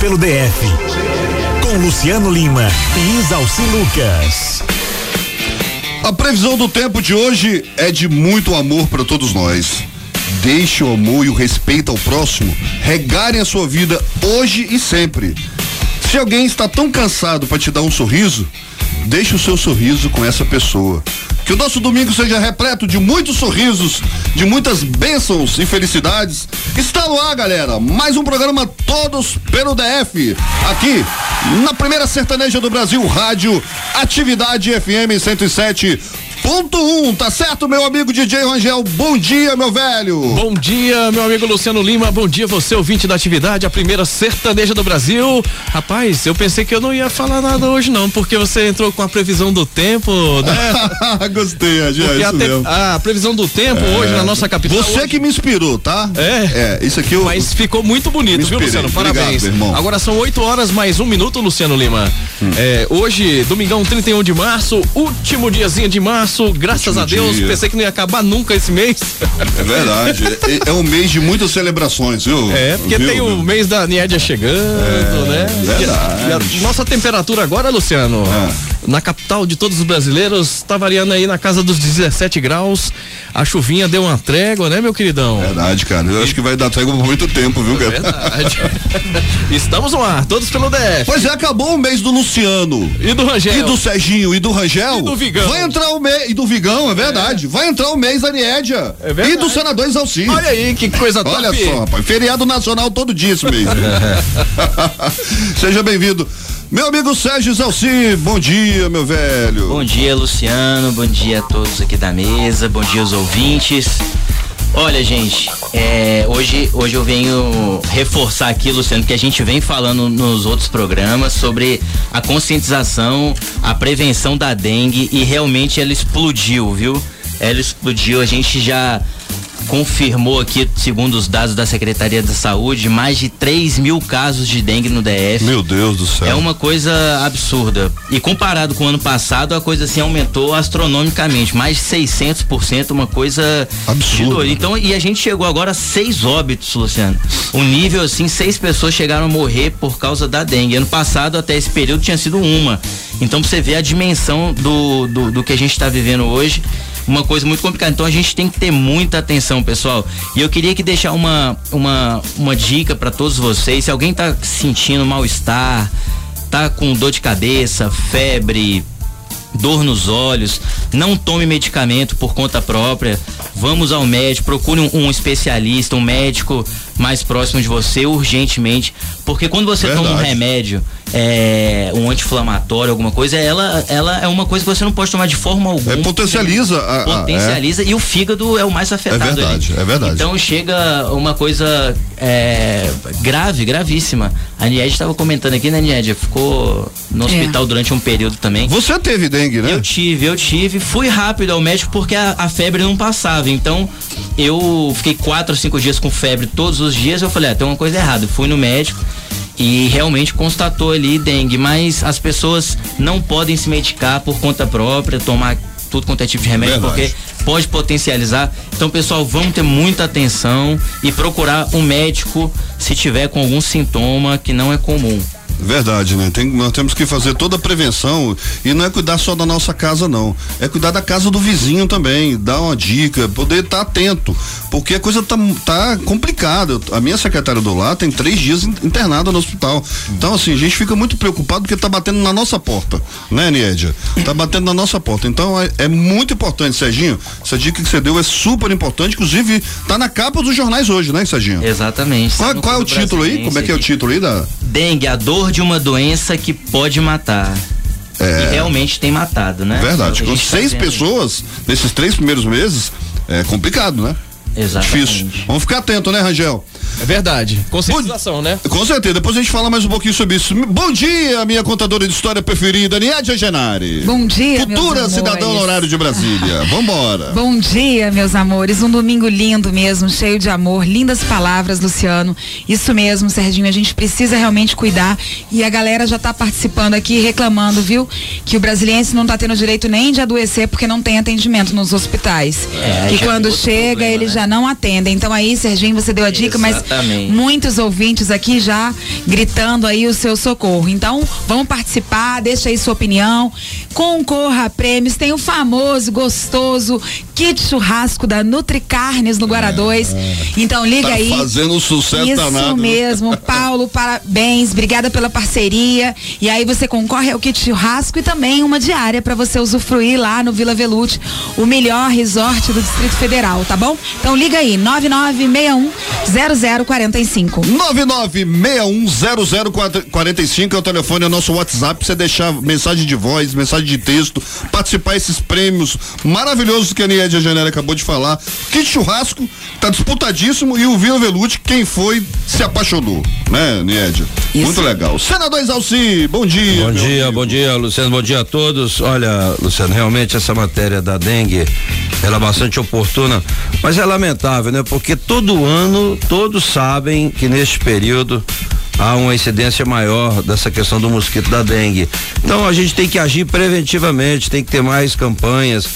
Pelo DF. Com Luciano Lima e Isalci Lucas. A previsão do tempo de hoje é de muito amor para todos nós. Deixe o amor e o respeito ao próximo regarem a sua vida hoje e sempre. Se alguém está tão cansado para te dar um sorriso, deixe o seu sorriso com essa pessoa. Que o nosso domingo seja repleto de muitos sorrisos, de muitas bênçãos e felicidades. Está no ar, galera. Mais um programa Todos pelo DF. Aqui, na primeira sertaneja do Brasil, Rádio Atividade FM 107 Ponto 1, um, tá certo, meu amigo DJ Rangel? Bom dia, meu velho. Bom dia, meu amigo Luciano Lima. Bom dia, você ouvinte da atividade, a primeira sertaneja do Brasil. Rapaz, eu pensei que eu não ia falar nada hoje, não, porque você entrou com a previsão do tempo, né? Gostei, é, é te, a, previsão do tempo é. hoje na nossa capital. Você hoje... que me inspirou, tá? É. É, isso aqui eu. Mas ficou muito bonito, viu, Luciano? Parabéns. Obrigado, Agora são 8 horas mais um minuto, Luciano Lima. Hum. É, hoje, domingão 31 de março, último diazinho de março, graças último a Deus dia. pensei que não ia acabar nunca esse mês. É verdade. é, é um mês de muitas celebrações, viu? É, porque viu, tem o mês da Niédia chegando, é, né? Verdade. E a, e a nossa temperatura agora, Luciano, é. na capital de todos os brasileiros, tá variando aí na casa dos 17 graus. A chuvinha deu uma trégua, né, meu queridão? Verdade, cara. Eu acho que vai dar trégua por muito tempo, viu, cara? Verdade. Estamos no ar, todos pelo DF. Pois é, acabou o mês do Luciano. E do Rangel. E do Serginho e do Rangel. E do Vigão. Vai entrar o mês. E do Vigão, é verdade. É. Vai entrar o mês da Niédia. É verdade. E do senador Exalci. Olha aí, que coisa top. Olha só, rapaz. Feriado nacional todo dia esse mês. Seja bem-vindo. Meu amigo Sérgio Zalci, bom dia, meu velho. Bom dia, Luciano. Bom dia a todos aqui da mesa. Bom dia aos ouvintes. Olha, gente, é, hoje, hoje eu venho reforçar aqui, Luciano, que a gente vem falando nos outros programas sobre a conscientização, a prevenção da dengue e realmente ela explodiu, viu? Ela explodiu, a gente já confirmou aqui, segundo os dados da Secretaria da Saúde, mais de 3 mil casos de dengue no DF. Meu Deus do céu. É uma coisa absurda. E comparado com o ano passado, a coisa assim aumentou astronomicamente, mais de 600%, uma coisa absurda. Então, e a gente chegou agora a seis óbitos, Luciano. O nível assim, seis pessoas chegaram a morrer por causa da dengue. Ano passado, até esse período, tinha sido uma. Então, pra você ver a dimensão do, do, do que a gente está vivendo hoje uma coisa muito complicada. Então a gente tem que ter muita atenção, pessoal. E eu queria que deixar uma, uma, uma dica para todos vocês. Se alguém tá sentindo mal-estar, tá com dor de cabeça, febre, dor nos olhos, não tome medicamento por conta própria. Vamos ao médico, procure um, um especialista, um médico mais próximo de você urgentemente, porque quando você Verdade. toma um remédio é, um anti-inflamatório, alguma coisa, ela, ela é uma coisa que você não pode tomar de forma alguma. É, potencializa. A, potencializa é. e o fígado é o mais afetado. É verdade, ali. é verdade. Então chega uma coisa é, grave, gravíssima. A Nied estava comentando aqui, né, Nied? Ficou no é. hospital durante um período também. Você teve dengue, né? Eu tive, eu tive. Fui rápido ao médico porque a, a febre não passava. Então eu fiquei quatro ou cinco dias com febre todos os dias. Eu falei, ah, tem uma coisa errada. Fui no médico e realmente constatou ali dengue, mas as pessoas não podem se medicar por conta própria, tomar tudo quanto é tipo de remédio, Verdade. porque pode potencializar. Então, pessoal, vamos ter muita atenção e procurar um médico se tiver com algum sintoma que não é comum. Verdade, né? Tem, nós temos que fazer toda a prevenção e não é cuidar só da nossa casa, não. É cuidar da casa do vizinho também, dar uma dica, poder estar tá atento, porque a coisa tá, tá complicada. A minha secretária do lar tem três dias internada no hospital. Então, assim, a gente fica muito preocupado porque tá batendo na nossa porta, né, Niedia? Tá batendo na nossa porta. Então, é, é muito importante, Serginho. Essa dica que você deu é super importante, inclusive tá na capa dos jornais hoje, né, Serginho? Exatamente. Qual, qual é o título aí? Como é que é o título aí da? Dengue, a dor de uma doença que pode matar. É... E realmente tem matado, né? Verdade. Com seis tá pessoas nesses três primeiros meses, é complicado, né? Exatamente. Difícil. Vamos ficar atento, né, Rangel? É verdade. Conscientização, né? Com certeza. Depois a gente fala mais um pouquinho sobre isso. Bom dia, minha contadora de história preferida, Niadia Genari. Bom dia, Futura cidadã honorário de Brasília. Vambora. Bom dia, meus amores. Um domingo lindo mesmo, cheio de amor. Lindas palavras, Luciano. Isso mesmo, Serginho. A gente precisa realmente cuidar. E a galera já tá participando aqui, reclamando, viu? Que o brasiliense não tá tendo direito nem de adoecer porque não tem atendimento nos hospítais. É, que quando chega, problema, eles né? já não atendem. Então aí, Serginho, você deu a dica, Exatamente. mas Exatamente. Muitos ouvintes aqui já gritando aí o seu socorro. Então, vamos participar, deixa aí sua opinião. Concorra a prêmios. Tem o famoso, gostoso kit churrasco da Nutri Carnes no Guará 2. É. Então, liga tá aí. Fazendo sucesso Isso danado. mesmo. Paulo, parabéns. Obrigada pela parceria. E aí você concorre ao kit churrasco e também uma diária para você usufruir lá no Vila Velute, o melhor resort do Distrito Federal, tá bom? Então liga aí, 99610045. 99610045 é o telefone, é o nosso WhatsApp, você deixar mensagem de voz, mensagem de texto, participar desses prêmios maravilhosos que a Niede Janela acabou de falar. Kit churrasco, tá disputadíssimo e o Vila Velute, quem foi, se apaixonou, né, Niede? Muito legal. Senador Exalci, bom dia. Bom dia, amigo. bom dia, Luciano, bom dia a todos. Olha, Luciano, realmente essa matéria da dengue, ela é bastante oportuna, mas é lamentável, né? Porque todo ano, todos sabem que neste período há uma incidência maior dessa questão do mosquito da dengue. Então a gente tem que agir preventivamente, tem que ter mais campanhas.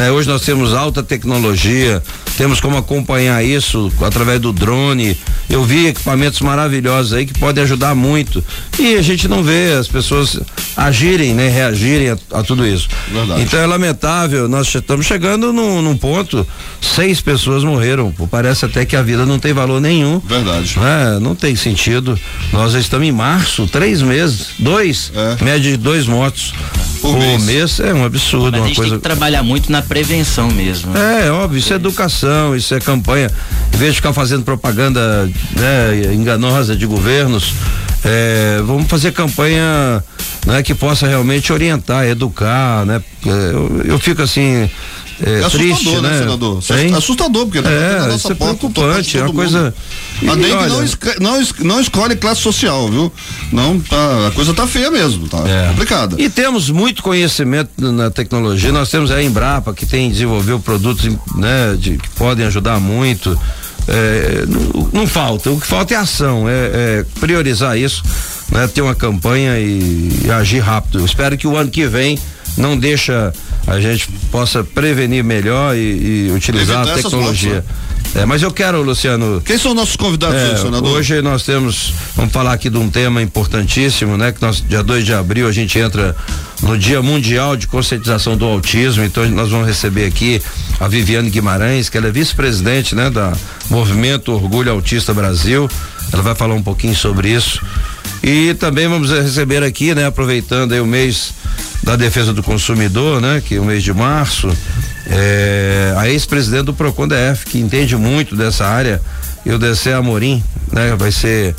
Né? Hoje nós temos alta tecnologia, temos como acompanhar isso através do drone. Eu vi equipamentos maravilhosos aí que podem ajudar muito. E a gente não vê as pessoas agirem, né? Reagirem a, a tudo isso. Verdade. Então é lamentável, nós estamos chegando num, num, ponto, seis pessoas morreram. Parece até que a vida não tem valor nenhum. Verdade. É, não tem sentido. Nós estamos em março, três meses, dois, é. média de dois mortos por, mês. mês. é um absurdo. Mas uma a gente coisa... tem que trabalhar muito na prevenção mesmo. Né? É, óbvio, isso é educação, isso é campanha. Em vez de ficar fazendo propaganda né, enganosa de governos, é, vamos fazer campanha né, que possa realmente orientar, educar, né? Eu, eu fico assim é, é triste, né, né, senador? Hein? Assustador, porque tá é, nossa isso é porta, preocupante, é uma coisa. A dengue não, não, não escolhe classe social, viu? Não, tá, a coisa tá feia mesmo, tá é. complicada. E temos muito conhecimento na tecnologia, nós temos a Embrapa que tem desenvolveu produtos, né, de, que podem ajudar muito. É, não, não, falta, o que falta é ação, é, é priorizar isso, né, ter uma campanha e, e agir rápido. Eu espero que o ano que vem não deixa a gente possa prevenir melhor e, e utilizar a tecnologia. É, mas eu quero, Luciano. Quem são nossos convidados, é, senador? Hoje nós temos, vamos falar aqui de um tema importantíssimo, né? Que nós, dia 2 de abril, a gente entra no Dia Mundial de Conscientização do Autismo. Então nós vamos receber aqui a Viviane Guimarães, que ela é vice-presidente, né? Da Movimento Orgulho Autista Brasil. Ela vai falar um pouquinho sobre isso. E também vamos receber aqui, né? Aproveitando aí o mês da defesa do consumidor, né? Que é o mês de março, é, a ex-presidente do Procon DF, que entende muito dessa área, e o DC Amorim, né? Vai ser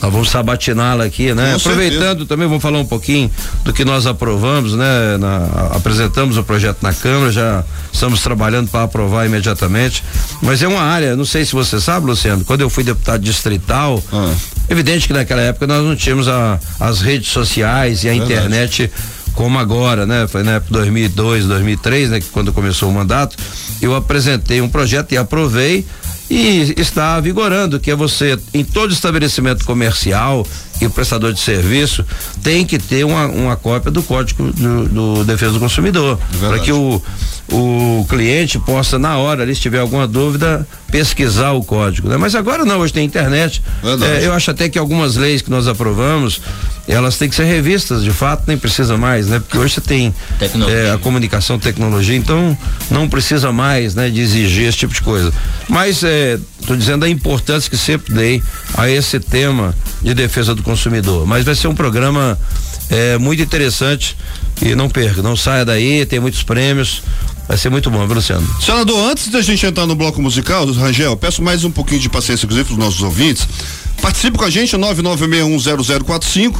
nós vamos sabatiná-la aqui, né? Com Aproveitando certeza. também, vamos falar um pouquinho do que nós aprovamos, né? Na, apresentamos o projeto na Câmara, já estamos trabalhando para aprovar imediatamente. Mas é uma área, não sei se você sabe, Luciano, quando eu fui deputado distrital, ah. evidente que naquela época nós não tínhamos a, as redes sociais e a Verdade. internet como agora, né? Foi na época 2002, 2003, né? Quando começou o mandato, eu apresentei um projeto e aprovei e está vigorando, que é você, em todo estabelecimento comercial e o prestador de serviço, tem que ter uma, uma cópia do Código do, do Defesa do Consumidor. Para que o, o cliente possa, na hora, ali, se tiver alguma dúvida, pesquisar o código. Né? Mas agora não, hoje tem internet. É, eu acho até que algumas leis que nós aprovamos, elas têm que ser revistas, de fato, nem precisa mais, né? Porque hoje você tem é, a comunicação, tecnologia, então não precisa mais, né, de exigir esse tipo de coisa. Mas estou é, dizendo a importância que sempre dei a esse tema de defesa do consumidor. Mas vai ser um programa é, muito interessante e não perca, não saia daí, tem muitos prêmios. Vai ser muito bom, Luciano? Senador, antes da gente entrar no bloco musical, Rangel, peço mais um pouquinho de paciência, inclusive, para os nossos ouvintes. Participe com a gente, 99610045.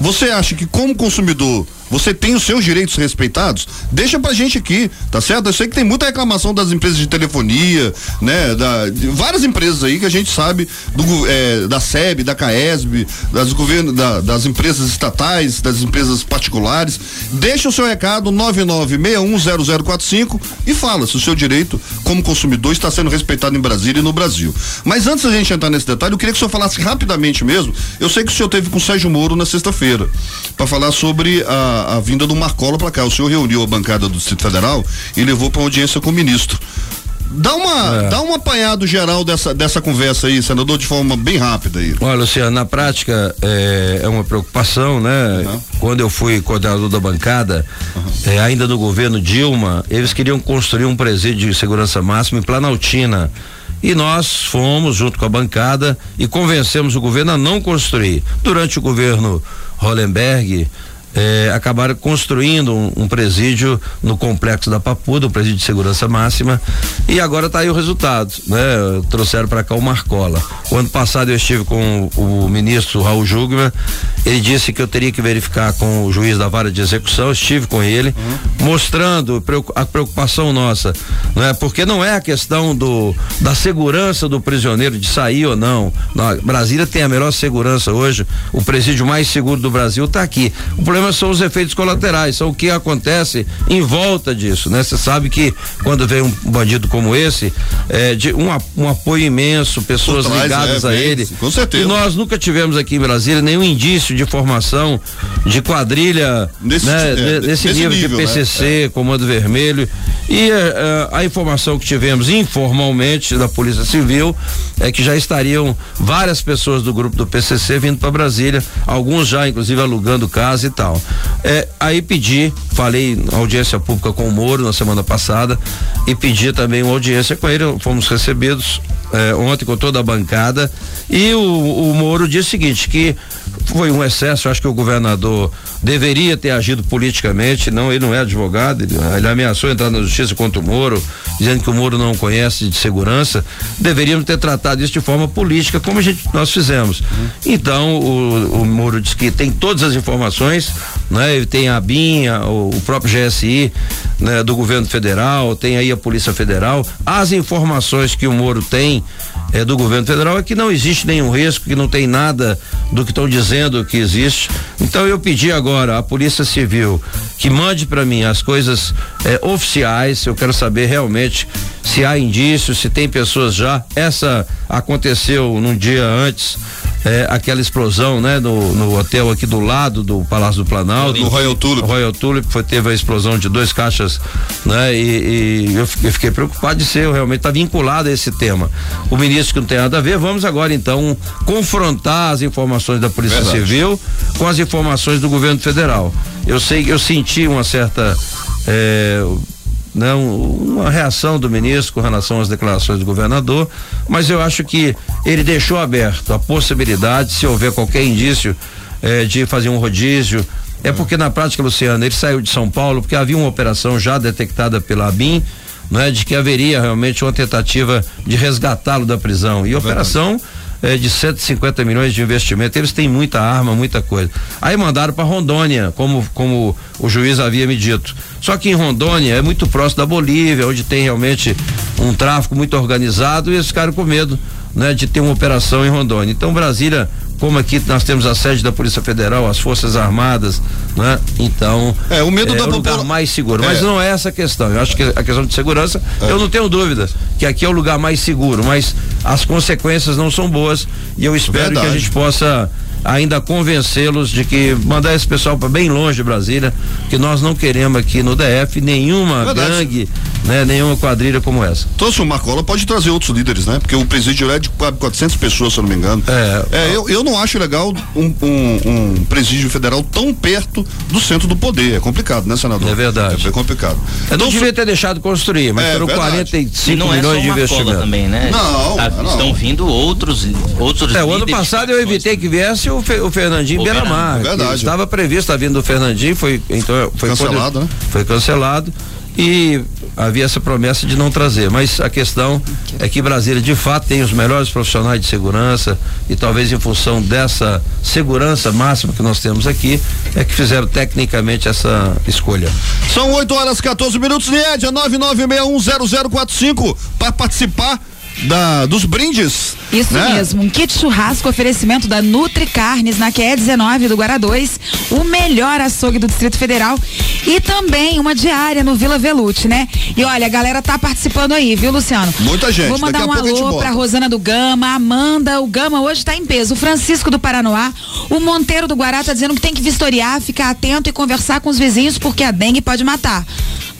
Você acha que, como consumidor, você tem os seus direitos respeitados? Deixa pra gente aqui, tá certo? Eu sei que tem muita reclamação das empresas de telefonia, né? Da, várias empresas aí que a gente sabe do, é, da SEB, da CAESB, das governo, da, das empresas estatais, das empresas particulares. Deixa o seu recado 99610045 e fala se o seu direito como consumidor está sendo respeitado em Brasília e no Brasil. Mas antes da gente entrar nesse detalhe, eu queria que o senhor falasse rapidamente mesmo. Eu sei que o senhor teve com o Sérgio Moro na sexta-feira para falar sobre a a, vinda do Marcola para cá. O senhor reuniu a bancada do Distrito Federal e levou para audiência com o ministro. Dá uma, é. dá um apanhado geral dessa, dessa conversa aí, senador, de forma bem rápida aí. Olha, Luciano, na prática é, é uma preocupação, né? Uhum. Quando eu fui coordenador da bancada, uhum. é, ainda no governo Dilma, eles queriam construir um presídio de segurança máxima em Planaltina. E nós fomos junto com a bancada e convencemos o governo a não construir. Durante o governo Hollenberg, é, acabaram construindo um, um, presídio no complexo da Papuda, um presídio de segurança máxima, e agora está aí o resultado, né? Trouxeram para cá o Marcola. O ano passado eu estive com o, o ministro Raul Jugman, ele disse que eu teria que verificar com o juiz da vara de execução, estive com ele, uhum. mostrando a preocupação nossa, não é? Porque não é a questão do da segurança do prisioneiro de sair ou não. Na, Brasília tem a melhor segurança hoje, o presídio mais seguro do Brasil está aqui. O problema problema são os efeitos colaterais, são o que acontece em volta disso, né? Você sabe que quando vem um bandido como esse, é, de um, um apoio imenso, pessoas trás, ligadas é, a ele. Com certeza. E nós nunca tivemos aqui em Brasília nenhum indício de formação de quadrilha nesse, né, é, nesse nível, nível, de PCC, né? É. Comando Vermelho. E é, a informação que tivemos informalmente da Polícia Civil é que já estariam várias pessoas do grupo do PCC vindo para Brasília, alguns já inclusive alugando casa e tal. É, aí pedi, falei audiência pública com o Moro na semana passada e pedi também uma audiência com ele, fomos recebidos é, ontem com toda a bancada. E o, o Moro disse o seguinte, que foi um excesso, acho que o governador deveria ter agido politicamente, não, ele não é advogado, ele, ele ameaçou entrar na justiça contra o Moro, dizendo que o Moro não conhece de segurança, deveríamos ter tratado isso de forma política, como a gente, nós fizemos. Então, o, o Moro disse que tem todas as informações, né? Ele tem a BIM, o, o próprio GSI, né, do governo federal, tem aí a Polícia Federal, as informações que o Moro tem é, do governo federal é que não existe nenhum risco, que não tem nada do que estão dizendo que existe. Então eu pedi agora à Polícia Civil que mande para mim as coisas é, oficiais. Eu quero saber realmente se há indícios, se tem pessoas já. Essa aconteceu num dia antes é, aquela explosão, né, no, no, hotel aqui do lado do Palácio do Planalto. No Royal Tulip. Royal Tulip foi, teve a explosão de dois caixas, né, e, e eu, eu, fiquei preocupado de ser, eu realmente tá vinculado a esse tema. O ministro que não tem nada a ver, vamos agora então confrontar as informações da Polícia Verdade. Civil com as informações do governo federal. Eu sei, eu senti uma certa é, não uma reação do ministro com relação às declarações do governador, mas eu acho que ele deixou aberto a possibilidade, se houver qualquer indício eh, de fazer um rodízio. É porque na prática, Luciano, ele saiu de São Paulo porque havia uma operação já detectada pela ABIN, não é, de que haveria realmente uma tentativa de resgatá-lo da prisão. E a operação é, de 150 milhões de investimento. Eles têm muita arma, muita coisa. Aí mandaram para Rondônia, como, como o juiz havia me dito. Só que em Rondônia é muito próximo da Bolívia, onde tem realmente um tráfico muito organizado e eles ficaram com medo né, de ter uma operação em Rondônia. Então Brasília como aqui nós temos a sede da Polícia Federal, as Forças Armadas, né? Então, é o medo é, da o lugar mais seguro, é. mas não é essa a questão. Eu acho que a questão de segurança, é. eu não tenho dúvida que aqui é o lugar mais seguro, mas as consequências não são boas e eu espero Verdade. que a gente possa ainda convencê-los de que mandar esse pessoal para bem longe de Brasília, que nós não queremos aqui no DF nenhuma Verdade. gangue, né, nenhuma quadrilha como essa. Então, se o Marcola pode trazer outros líderes, né? Porque o presídio é de 400 pessoas, se eu não me engano. É, é eu, eu não acho legal um, um, um, presídio federal tão perto do centro do poder. É complicado, né, senador? É verdade. É, complicado. Eu então, não devia ter deixado construir, mas é, foram verdade. 45 não milhões é só de investimento. também, né? Não, tá, não. Estão vindo outros outros É, o ano passado eu evitei que viesse o, Fe, o Fernandinho Beiramar. Verdade. Estava previsto a vinda do Fernandinho, foi então foi cancelado, poder, né? Foi cancelado e havia essa promessa de não trazer, mas a questão é que Brasília de fato tem os melhores profissionais de segurança e talvez em função dessa segurança máxima que nós temos aqui é que fizeram tecnicamente essa escolha. São 8 horas 14 minutos, Niedia, 996610045 para participar da, dos brindes. Isso né? mesmo, um kit churrasco oferecimento da Nutri Carnes na QE 19 do Guará 2, o melhor açougue do Distrito Federal e também uma diária no Vila Velute, né? E olha, a galera tá participando aí, viu, Luciano? Muita gente. Vou mandar um alô pra Rosana do Gama, Amanda, o Gama hoje tá em peso, o Francisco do Paranoá, o Monteiro do Guará tá dizendo que tem que vistoriar, ficar atento e conversar com os vizinhos porque a dengue pode matar.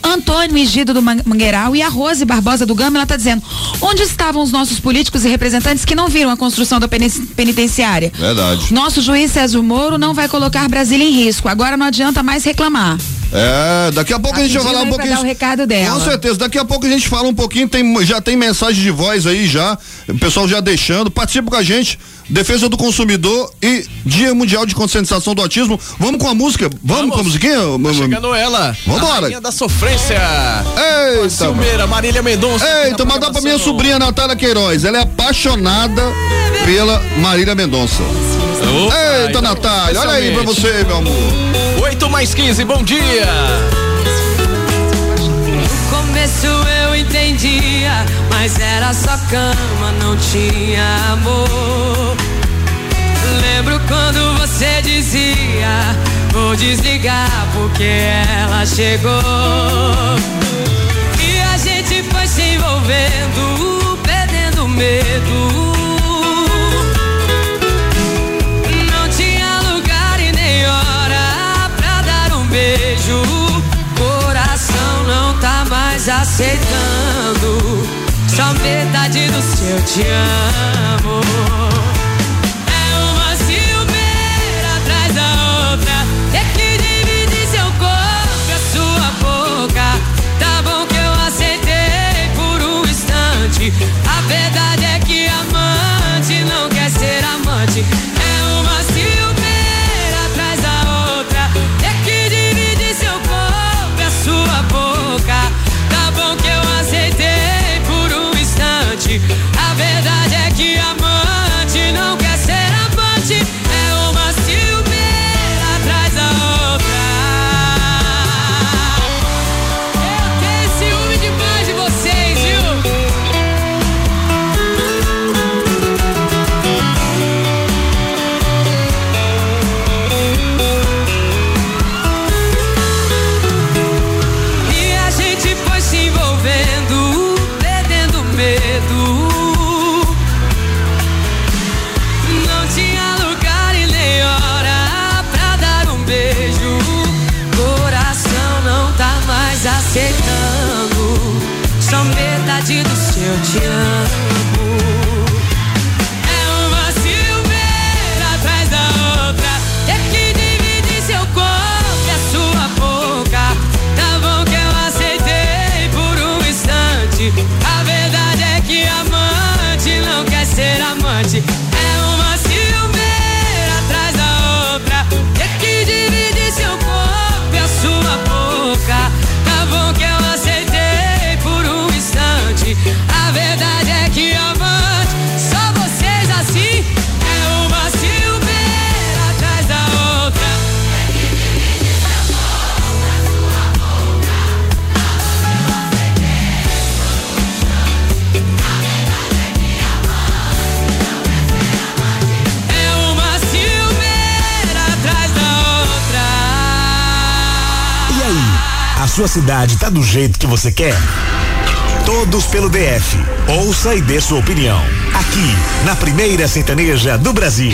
Antônio Igido do Mangueiral e a Rose Barbosa do Gama, ela está dizendo: onde estavam os nossos políticos e representantes que não viram a construção da penitenciária? Verdade. Nosso juiz César Moro não vai colocar Brasília em risco. Agora não adianta mais reclamar. É, daqui a pouco a, a gente vai falar um pouquinho. Dar o recado dela. Com certeza, daqui a pouco a gente fala um pouquinho, tem, já tem mensagem de voz aí já, o pessoal já deixando, participa com a gente, defesa do consumidor e Dia Mundial de Conscientização do Autismo. Vamos com a música? Vamos, Vamos. com a musiquinha? Tá chegando ela. Vambora. A da sofrência. Eita. Silmeira, Marília Mendonça. Eita, mandar pra minha sobrinha Natália Queiroz, ela é apaixonada pela Marília Mendonça. Opa, Eita, Natália, olha aí pra você, meu amor. 8 mais 15, bom dia. No começo eu entendia, mas era só cama, não tinha amor. Lembro quando você dizia: Vou desligar porque ela chegou. E a gente foi se envolvendo, perdendo medo. Beijo, coração não tá mais aceitando. Só metade do seu te amo. É uma ciumeira atrás da outra. Ter que dividir seu corpo e a sua boca. Tá bom que eu aceitei por um instante. A verdade é que tá do jeito que você quer? Todos pelo DF. Ouça e dê sua opinião. Aqui, na primeira sertaneja do Brasil.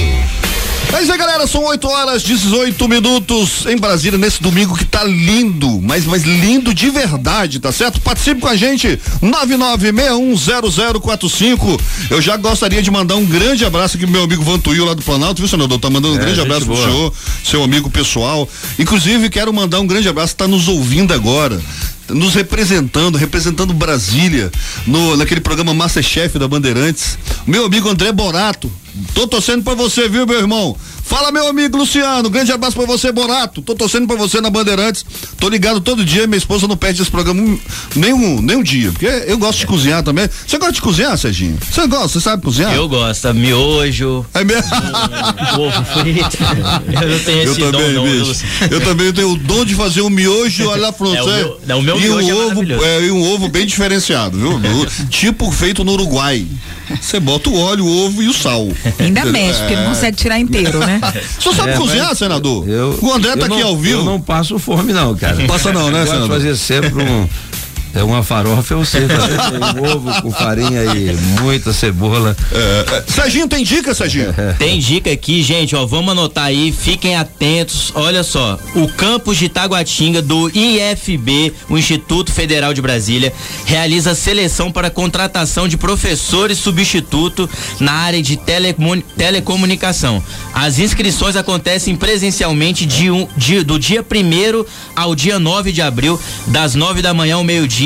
É isso aí, galera. São 8 horas 18 minutos em Brasília nesse domingo que tá lindo, mas, mas lindo de verdade, tá certo? Participe com a gente, 99610045. Eu já gostaria de mandar um grande abraço aqui pro meu amigo Vantuil lá do Planalto, viu, senador? Tá mandando um É, grande abraço pro boa. senhor, seu amigo pessoal. Inclusive, quero mandar um grande abraço, tá nos ouvindo agora. Nos representando, representando Brasília, no, naquele programa Masterchef da Bandeirantes. Meu amigo André Borato, tô torcendo pra você, viu, meu irmão? Fala, meu amigo Luciano, grande abraço pra você, Borato. Tô torcendo pra você na Bandeirantes. Tô ligado todo dia, minha esposa não perde esse programa um- nem um, nem um dia, porque eu gosto de cozinhar também. Você gosta de cozinhar, Serginho? Você gosta, você sabe cozinhar? Eu gosto, miojo, É mesmo? ovo frito. Eu não tenho Eu esse dom, também, não. viu, bicho. Luciano? Eu também tenho o dom de fazer um miojo à la francesa. É, o meu- não, o meu e miojo é um ovo, maravilhoso. é, e um ovo bem diferenciado, viu? Tipo feito no Uruguai. Você bota o óleo, o ovo e o sal. Ainda mexe, porque não É. consegue tirar inteiro, né? O senhor sabe É, cozinhar, senador? Eu, o André tá eu aqui não- ao vivo. Eu não passo fome, não, cara. Passa não, né, Eu senador? fazer sempre um. É uma farofa, eu sei fazer ovo com farinha e muita cebola. É, é. Serginho, tem dica, Serginho? Tem dica aqui, gente, ó, vamos anotar aí, fiquem atentos. Olha só, o campus de Taguatinga do IFB, o Instituto Federal de Brasília, realiza seleção para contratação de professores substituto na área de telecomunicação. As inscrições acontecem presencialmente de um, de, do dia 1 ao dia 9 de abril, das 9 da manhã ao meio-dia,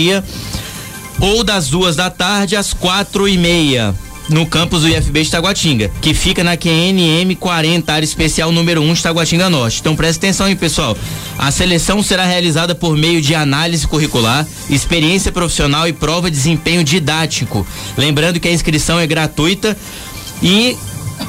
ou das duas da tarde às quatro e meia no campus do IFB de Taguatinga, que fica na QNM 40, área especial número 1 de Taguatinga Norte. Então presta atenção aí, pessoal. A seleção será realizada por meio de análise curricular, experiência profissional e prova de desempenho didático. Lembrando que a inscrição é gratuita e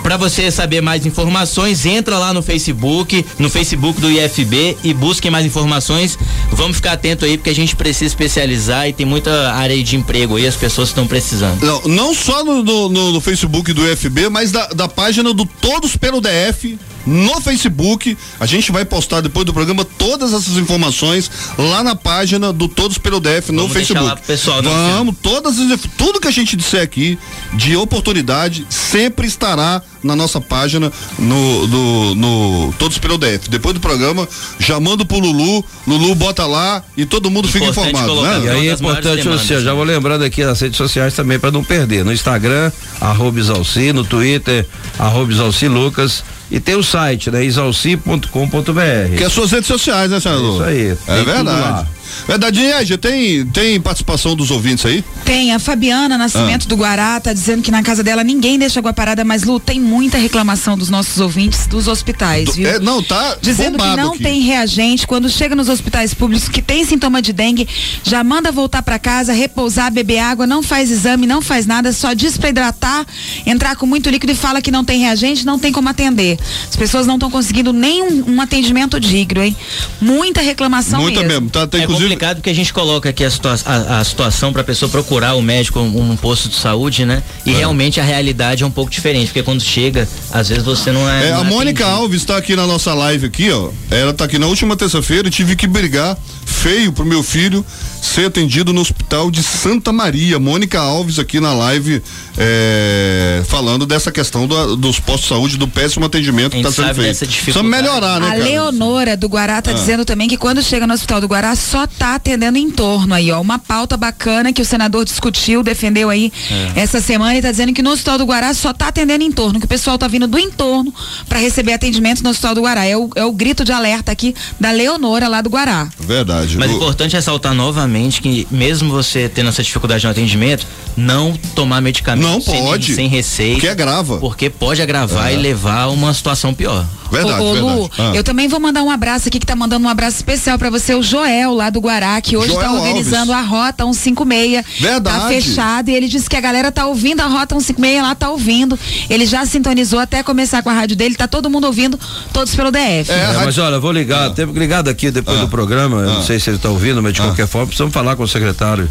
para você saber mais informações, entra lá no Facebook, no Facebook do IFB e busquem mais informações. Vamos ficar atento aí porque a gente precisa especializar e tem muita área de emprego aí, as pessoas estão precisando. Não, não só no, no, no, Facebook do IFB, mas da, da página do Todos pelo DF no Facebook. A gente vai postar depois do programa todas essas informações lá na página do Todos pelo DF no Vamos Facebook. Lá pro pessoal, Vamos, todas as, tudo que a gente disser aqui de oportunidade sempre estará na nossa página no, no, no Todos pelo DF. Depois do programa, já mando pro Lulu, Lulu bota lá e todo mundo fica informado, né? E aí é importante, você, já vou lembrando aqui nas redes sociais também para não perder. No Instagram, arroba Isalci, no Twitter, arroba Isalci Lucas e tem o site, né? Isalci.com.br. Que é suas redes sociais, né, senador? É isso aí. É verdade. Verdade, Ege, tem, tem participação dos ouvintes aí? Tem, a Fabiana Nascimento ah. do Guará tá dizendo que na casa dela ninguém deixa água parada, mas Lu, tem muita reclamação dos nossos ouvintes dos hospitais, do, viu? É, não, tá Dizendo que não aqui. tem reagente, quando chega nos hospitais públicos que tem sintoma de dengue, já manda voltar para casa, repousar, beber água, não faz exame, não faz nada, só diz pra hidratar, entrar com muito líquido e fala que não tem reagente, não tem como atender. As pessoas não estão conseguindo nem um, um, atendimento digno, hein? Muita reclamação Muita mesmo. mesmo. Tá, tá, é inclusive... complicado porque a gente coloca aqui a, situa a, a situação para a pessoa procurar o médico um, um, posto de saúde, né? E é. realmente a realidade é um pouco diferente, porque quando chega, às vezes você não é. é não a é Mônica atendido. Alves está aqui na nossa live aqui, ó. Ela está aqui na última terça-feira e tive que brigar feio pro meu filho ser atendido no hospital de Santa Maria. Mônica Alves aqui na live é, falando dessa questão do, dos postos de saúde, do péssimo atendimento que está sendo feito. Precisa melhorar, né? A cara? Leonora do Guará tá ah. dizendo também que quando chega no hospital do Guará só tá atendendo em torno aí, ó. Uma pauta bacana que o senador discutiu, defendeu aí é. essa semana e tá dizendo que no hospital do Guará só tá atendendo em torno, que o pessoal tá vindo do entorno para receber atendimento no hospital do Guará. É o, é o grito de alerta aqui da Leonora lá do Guará. Verdade. Mas é importante ressaltar novamente que mesmo você tendo essa dificuldade no atendimento, não tomar medicamento não pode, sem, sem receita. Porque agrava. Porque pode agravar é. e levar a uma situação pior. Verdade, ô, ô, Lu, verdade. Ah. eu também vou mandar um abraço aqui que tá mandando um abraço especial para você, o Joel lá do Guará, que hoje Joel tá organizando Alves. a Rota 156. Verdade. Tá fechado e ele disse que a galera tá ouvindo a Rota 156 lá, tá ouvindo. Ele já sintonizou até começar com a rádio dele, tá todo mundo ouvindo, todos pelo DF. É, é, mas olha, vou ligar, ah. tempo ligado aqui depois ah. do programa, eu não ah. sei se ele tá ouvindo, mas de ah. qualquer forma precisamos falar com o secretário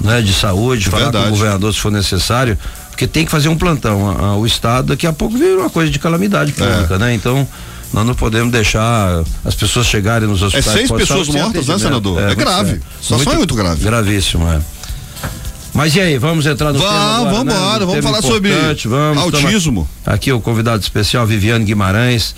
né, de saúde, falar Verdade. com o governador se for necessário porque tem que fazer um plantão. o Estado daqui a pouco vira uma coisa de calamidade pública, é. né? Então, nós não podemos deixar as pessoas chegarem nos hospitais. É seis pessoas mortas, né, senador? É, é grave. Sério. Situação é muito grave. Gravíssimo, é. Mas e aí, vamos entrar no vamos, tema agora, Vamos né? embora, vamos falar sobre vamos, autismo. Aqui o convidado especial, Viviane Guimarães,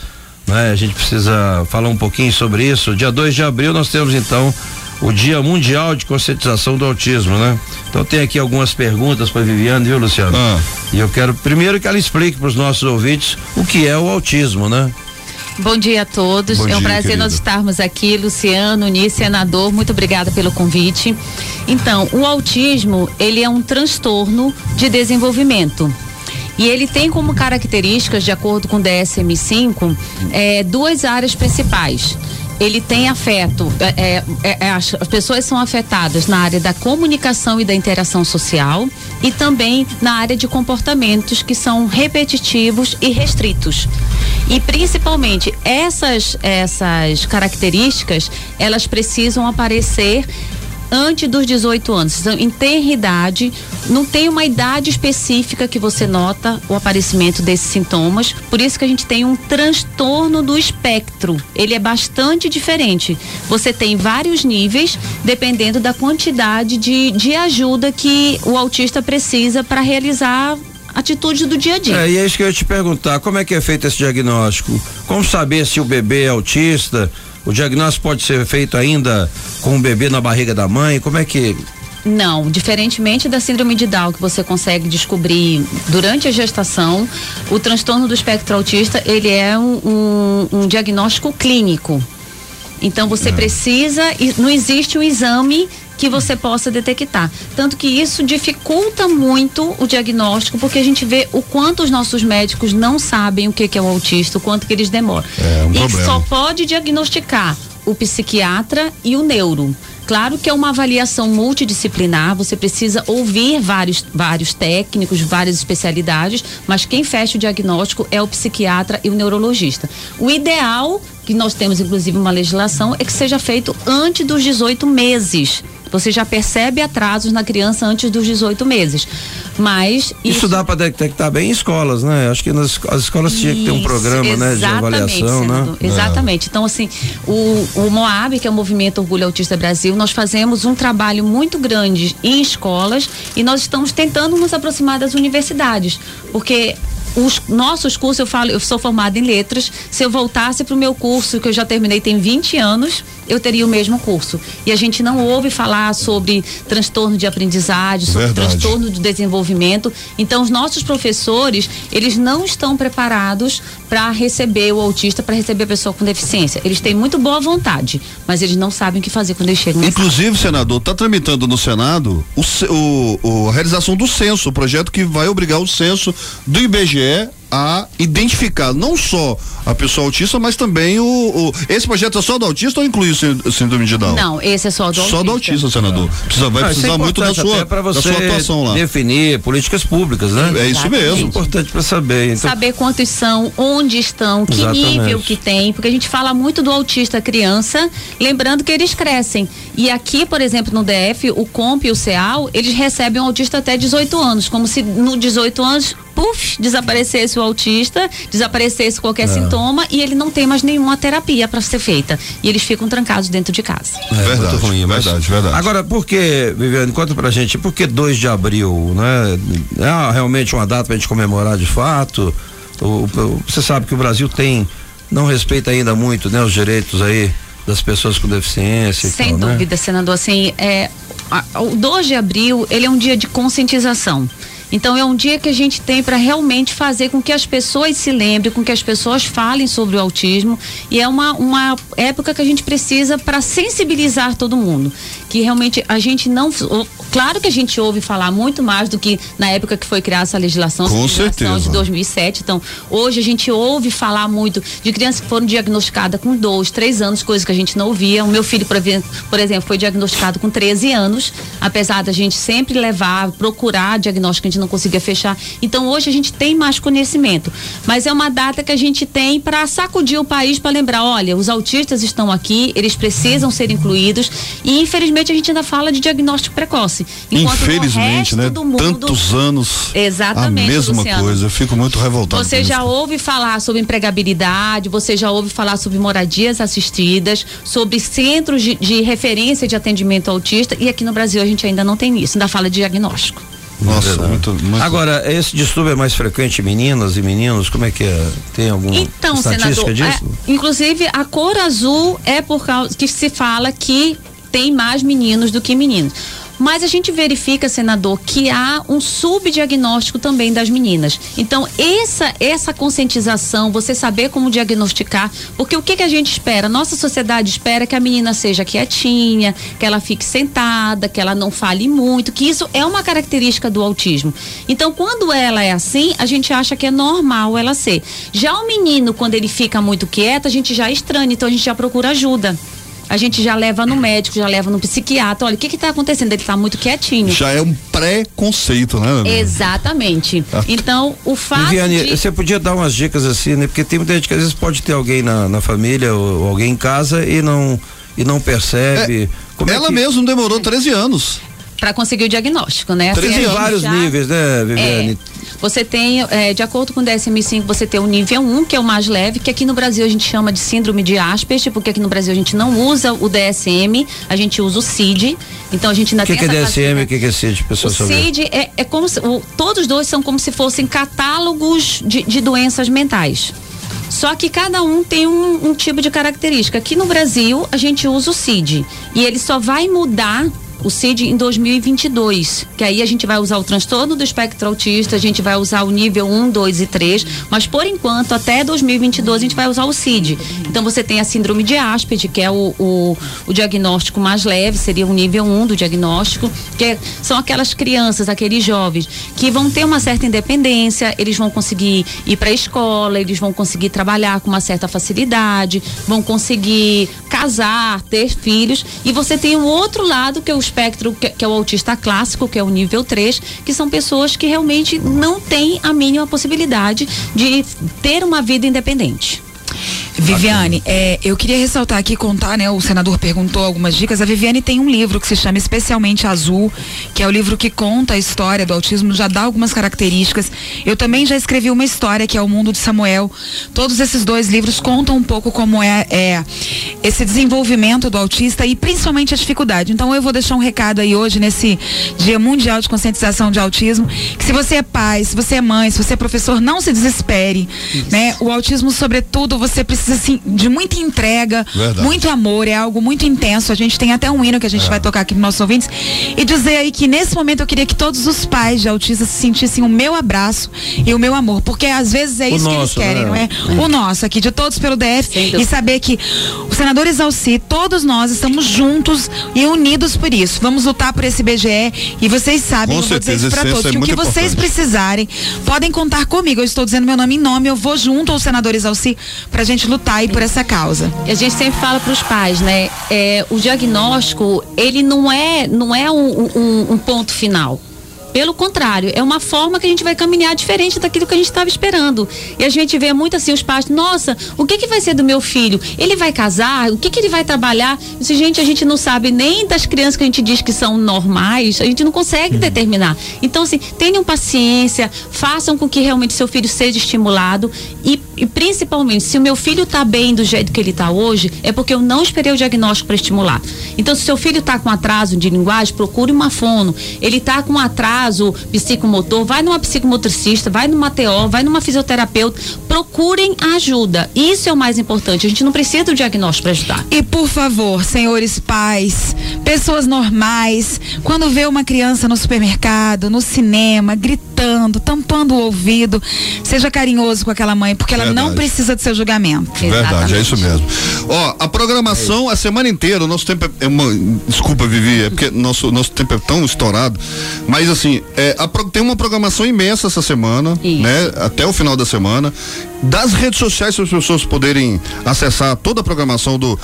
né? A gente precisa falar um pouquinho sobre isso. Dia 2 de abril nós temos então o Dia Mundial de Conscientização do Autismo, né? Então tem aqui algumas perguntas para Viviane, viu, Luciano? Ah. E eu quero primeiro que ela explique para os nossos ouvintes o que é o autismo, né? Bom dia a todos. Bom é um dia, prazer querido. nós estarmos aqui, Luciano, Nis, senador. Muito obrigada pelo convite. Então, o autismo, ele é um transtorno de desenvolvimento. E ele tem como características, de acordo com o DSM-5, é, duas áreas principais ele tem afeto, é, é, é, é as, pessoas são afetadas na área da comunicação e da interação social e também na área de comportamentos que são repetitivos e restritos. E principalmente essas essas características, elas precisam aparecer antes dos 18 anos. Então, em ter idade, não tem uma idade específica que você nota o aparecimento desses sintomas, por isso que a gente tem um transtorno do espectro. Ele é bastante diferente. Você tem vários níveis, dependendo da quantidade de, de ajuda que o autista precisa para realizar atitudes do dia a dia. É, e é isso que eu ia te perguntar, como é que é feito esse diagnóstico? Como saber se o bebê é autista? O diagnóstico pode ser feito ainda com o bebê na barriga da mãe? Como é que não, diferentemente da síndrome de Down que você consegue descobrir durante a gestação, o transtorno do espectro autista ele é um, um, um diagnóstico clínico. Então você é. precisa e não existe um exame que você possa detectar. Tanto que isso dificulta muito o diagnóstico, porque a gente vê o quanto os nossos médicos não sabem o que, que é o autista, o quanto que eles demoram. É um e problema. só pode diagnosticar o psiquiatra e o neuro. Claro que é uma avaliação multidisciplinar, você precisa ouvir vários, vários técnicos, várias especialidades, mas quem fecha o diagnóstico é o psiquiatra e o neurologista. O ideal, que nós temos inclusive uma legislação, é que seja feito antes dos 18 meses. Você já percebe atrasos na criança antes dos 18 meses. Mas. Isso, isso dá para detectar bem em escolas, né? Acho que nas as escolas tinha que ter um programa, né? De avaliação, né? Exatamente. Então, assim, o, o MOAB, que é o Movimento Orgulho Autista Brasil, nós fazemos um trabalho muito grande em escolas e nós estamos tentando nos aproximar das universidades. Porque os nossos cursos, eu falo, eu sou formada em letras. Se eu voltasse para o meu curso, que eu já terminei tem 20 anos, eu teria o mesmo curso. E a gente não ouve falar sobre transtorno de aprendizagem, sobre Verdade. transtorno de desenvolvimento. Então, os nossos professores, eles não estão preparados para receber o autista, para receber a pessoa com deficiência. Eles têm muito boa vontade, mas eles não sabem o que fazer quando eles chegam. Inclusive, sala. senador, está tramitando no Senado o, o, o, a realização do censo, o projeto que vai obrigar o censo do IBGE a identificar não só a pessoa autista, mas também o, o, esse projeto é só do autista ou inclui o síndrome de Down? Não, esse é só do autista. Só do autista, senador. Precisa, vai Não, precisar é muito da sua, da sua atuação lá. Definir políticas públicas, né? É isso mesmo. É importante para saber. Então... Saber quantos são, onde estão, que Exatamente. nível que tem, porque a gente fala muito do autista criança, lembrando que eles crescem. E aqui, por exemplo, no DF, o COMP e o CEAL, eles recebem um autista até 18 anos, como se no 18 anos puf, desaparecesse o autista, desaparecesse qualquer é. sintoma e ele não tem mais nenhuma terapia para ser feita. E eles ficam trancados dentro de casa. É, verdade, muito ruim, mas... verdade, verdade. Agora, por que, Viviane, conta pra gente, por que 2 de abril, né? É realmente uma data pra gente comemorar de fato? O, o, você sabe que o Brasil tem, não respeita ainda muito, né, os direitos aí das pessoas com deficiência. Sem tal, né? dúvida, né? senador. Assim, é, a, o 2 de abril, ele é um dia de conscientização. Então é um dia que a gente tem para realmente fazer com que as pessoas se lembrem, com que as pessoas falem sobre o autismo. E é uma, uma época que a gente precisa para sensibilizar todo mundo, que realmente a gente não, claro que a gente ouve falar muito mais do que na época que foi criada essa legislação, com essa legislação certeza. de 2007. Então hoje a gente ouve falar muito de crianças que foram diagnosticadas com dois, três anos, coisas que a gente não ouvia. O meu filho, por exemplo, foi diagnosticado com 13 anos, apesar da gente sempre levar, procurar diagnóstico, a gente não conseguia fechar. Então hoje a gente tem mais conhecimento, mas é uma data que a gente tem para sacudir o país para lembrar, olha, os autistas estão aqui, eles precisam ser incluídos e infelizmente a gente ainda fala de diagnóstico precoce. Infelizmente, né? Mundo, Tantos anos. Exatamente. A mesma Luciano. coisa. Eu fico muito revoltado. Você já ouve falar sobre empregabilidade, você já ouve falar sobre moradias assistidas, sobre centros de, de referência de atendimento autista e aqui no Brasil a gente ainda não tem isso, ainda fala de diagnóstico. Nossa, muito, muito, Agora, esse distúrbio é mais frequente em meninas e meninos? Como é que é? Tem alguma então, estatística senador, disso? É, inclusive, a cor azul é por causa que se fala que tem mais meninos do que meninos. Mas a gente verifica, senador, que há um subdiagnóstico também das meninas. Então, essa essa conscientização, você saber como diagnosticar, porque o que, que a gente espera? Nossa sociedade espera que a menina seja quietinha, que ela fique sentada, que ela não fale muito, que isso é uma característica do autismo. Então, quando ela é assim, a gente acha que é normal ela ser. Já o menino, quando ele fica muito quieto, a gente já estranha, então a gente já procura ajuda a gente já leva no médico, já leva no psiquiatra. Olha, o que que tá acontecendo? Ele está muito quietinho. Já é um preconceito, né? Exatamente. Ah. Então, o fato Viviane, de... você podia dar umas dicas assim, né? Porque tem muita gente que às vezes pode ter alguém na, na família ou, ou alguém em casa e não e não percebe. É, ela é que... mesmo demorou 13 anos. para conseguir o diagnóstico, né? Assim, Tem vários já, níveis, né, Viviane? É, você tem, é, de acordo com o DSM-5, você tem o nível 1, que é o mais leve, que aqui no Brasil a gente chama de síndrome de Asperger, porque aqui no Brasil a gente não usa o DSM, a gente usa o CID. Então a gente ainda que tem que é DSM, o que, que é CID, pessoal? O CID é, é como se, o, todos dois são como se fossem catálogos de, de doenças mentais. Só que cada um tem um, um, tipo de característica. Aqui no Brasil, a gente usa o CID. E ele só vai mudar o CID em 2022, que aí a gente vai usar o transtorno do espectro autista, a gente vai usar o nível 1, 2 e 3, mas por enquanto, até 2022, a gente vai usar o CID. Então você tem a síndrome de Asperger, que é o, o, o diagnóstico mais leve, seria o nível 1 do diagnóstico, que é, são aquelas crianças, aqueles jovens que vão ter uma certa independência, eles vão conseguir ir para a escola, eles vão conseguir trabalhar com uma certa facilidade, vão conseguir casar, ter filhos, e você tem o outro lado que é o espectro que, que, é o autista clássico, que é o nível 3, que são pessoas que realmente não têm a mínima possibilidade de ter uma vida independente. Viviane, é, eu queria ressaltar aqui, contar, né? O senador perguntou algumas dicas. A Viviane tem um livro que se chama Especialmente Azul, que é o livro que conta a história do autismo, já dá algumas características. Eu também já escrevi uma história que é O Mundo de Samuel. Todos esses dois livros contam um pouco como é, é esse desenvolvimento do autista e principalmente a dificuldade. Então eu vou deixar um recado aí hoje, nesse Dia Mundial de Conscientização de Autismo, que se você é pai, se você é mãe, se você é professor, não se desespere. Né? O autismo, sobretudo, você precisa precisa assim, de muita entrega, Verdade. muito amor, é algo muito intenso. A gente tem até um hino que a gente é. vai tocar aqui para nossos ouvintes. E dizer aí que nesse momento eu queria que todos os pais de autistas sentissem o meu abraço e o meu amor, porque às vezes é o isso nosso, que eles querem, né? não é? O nosso aqui, de todos pelo DF, e saber que o senador Exalci, todos nós estamos juntos e unidos por isso. Vamos lutar por esse BGE e vocês sabem, Com eu certeza, vou dizer isso para todos, é que o que importante. vocês precisarem, podem contar comigo. Eu estou dizendo meu nome em nome, eu vou junto ao senador Exalci pra gente lutar aí por essa causa. A gente sempre fala para os pais, né? É, o diagnóstico, ele não é, não é um, um, um ponto final pelo contrário, é uma forma que a gente vai caminhar diferente daquilo que a gente estava esperando. E a gente vê muito assim os pais, nossa, o que que vai ser do meu filho? Ele vai casar? O que que ele vai trabalhar? Disse, gente, a gente não sabe nem das crianças que a gente diz que são normais, a gente não consegue uhum. determinar. Então, assim, tenham paciência, façam com que realmente seu filho seja estimulado e, e principalmente, se o meu filho está bem do jeito que ele está hoje, é porque eu não esperei o diagnóstico para estimular. Então, se seu filho está com atraso de linguagem, procure uma fono. Ele está com atraso caso psicomotor, vai numa psicomotricista, vai numa TO, vai numa fisioterapeuta, procurem ajuda. Isso é o mais importante. A gente não precisa do diagnóstico para ajudar. E por favor, senhores pais, pessoas normais, quando vê uma criança no supermercado, no cinema, gritando, tampando o ouvido, seja carinhoso com aquela mãe, porque ela Verdade. não precisa do seu julgamento. Verdade, Exatamente. é isso mesmo. Ó, a programação é a semana inteira, o nosso tempo é uma, desculpa, Vivi, é porque nosso nosso tempo é tão estourado, mas assim, assim, é, a, tem uma programação imensa essa semana, Isso. né? Até o final da semana. Das redes sociais para as pessoas poderem acessar toda a programação do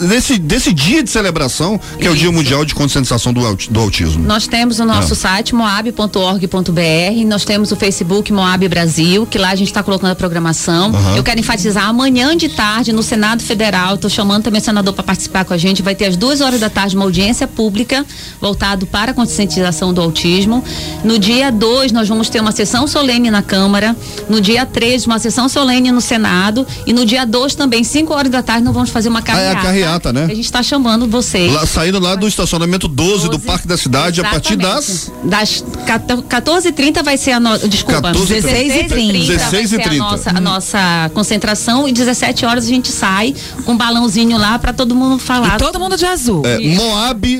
desse, desse dia de celebração, que Isso. é o Dia Mundial de Conscientização do, do Autismo. Nós temos o nosso é. site moab.org.br, nós temos o Facebook Moab Brasil, que lá a gente está colocando a programação. Uhum. Eu quero enfatizar amanhã de tarde no Senado Federal, estou chamando também o senador para participar com a gente, vai ter às duas horas da tarde uma audiência pública voltado para a conscientização do autismo. No dia 2, nós vamos ter uma sessão solene na Câmara. No dia 3, uma sessão solene no Senado. E no dia 2 também, 5 horas da tarde, nós vamos fazer uma carreata. Ah, é a carreata, né? A gente está chamando vocês. Lá, saindo lá do estacionamento 12, 12 do Parque da Cidade, exatamente. a partir das. Das 14h30 vai ser a nossa. Desculpa, 16h30. 16 h 30 a nossa, a nossa concentração e 17 horas a gente sai com um balãozinho lá para todo mundo falar. E todo mundo de azul. É, moab.org.br,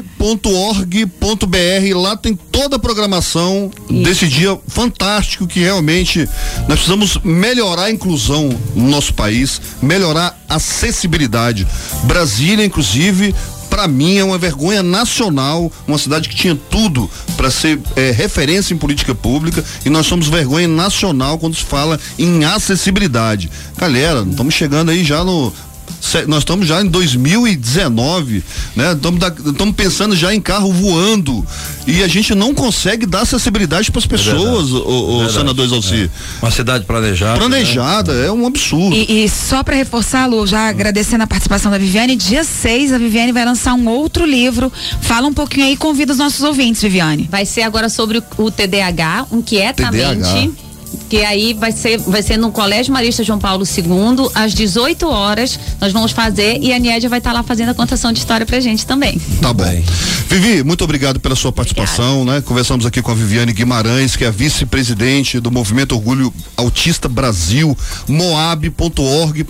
lá tem toda a programação Isso. desse dia fantástico que realmente nós precisamos melhorar a inclusão no nosso país, melhorar a acessibilidade. Brasília, inclusive, para mim é uma vergonha nacional, uma cidade que tinha tudo para ser é, referência em política pública e nós somos vergonha nacional quando se fala em acessibilidade. Galera, estamos chegando aí já no nós estamos já em 2019, né? Estamos pensando já em carro voando e a gente não consegue dar acessibilidade para as pessoas, é o, o senador Exalci. É. Uma cidade planejada. Planejada, né? é um absurdo. E, e só para reforçar, Lu, já agradecendo a participação da Viviane, dia 6 a Viviane vai lançar um outro livro. Fala um pouquinho aí, convida os nossos ouvintes, Viviane. Vai ser agora sobre o, o TDAH, inquietamente. TDAH que aí vai ser, vai ser no Colégio Marista João Paulo II, às 18 horas, nós vamos fazer e a Niédia vai estar tá lá fazendo a contação de história pra gente também. Tá bom. Vivi, muito obrigado pela sua participação, Obrigada. né? Conversamos aqui com a Viviane Guimarães, que é vice-presidente do Movimento Orgulho Autista Brasil, moab.org.br,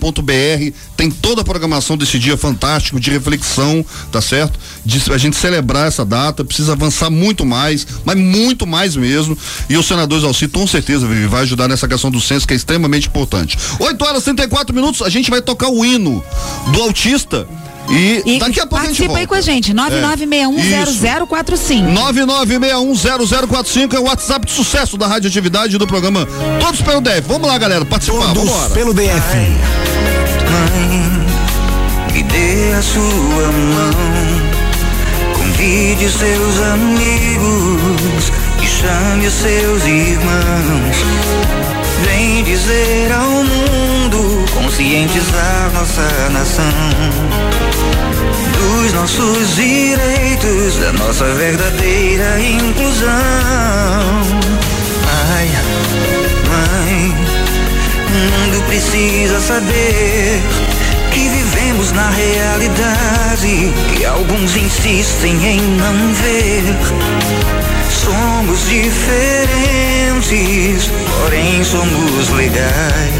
tem toda a programação desse dia fantástico de reflexão, tá certo? De a gente celebrar essa data, precisa avançar muito mais, mas muito mais mesmo. E o senador Alci, com certeza, Vivi, vai ajudar nessa questão do censo que é extremamente importante. 8 horas e 34 minutos, a gente vai tocar o hino do autista. E, e, daqui a pouco participa aí com a gente, 99610045. 99610045 é o WhatsApp de sucesso da radioatividade do programa Todos pelo DF. Vamos lá, galera, participar. Todos Vambora. pelo DF. Mãe, me dê a sua mão. Convide seus amigos chame os seus irmãos. Vem dizer ao mundo, conscientizar nossa nação dos nossos direitos, da nossa verdadeira inclusão. Ai, mãe, o mundo precisa saber que vivemos na realidade que alguns insistem em não ver. Somos diferentes, porém somos legais.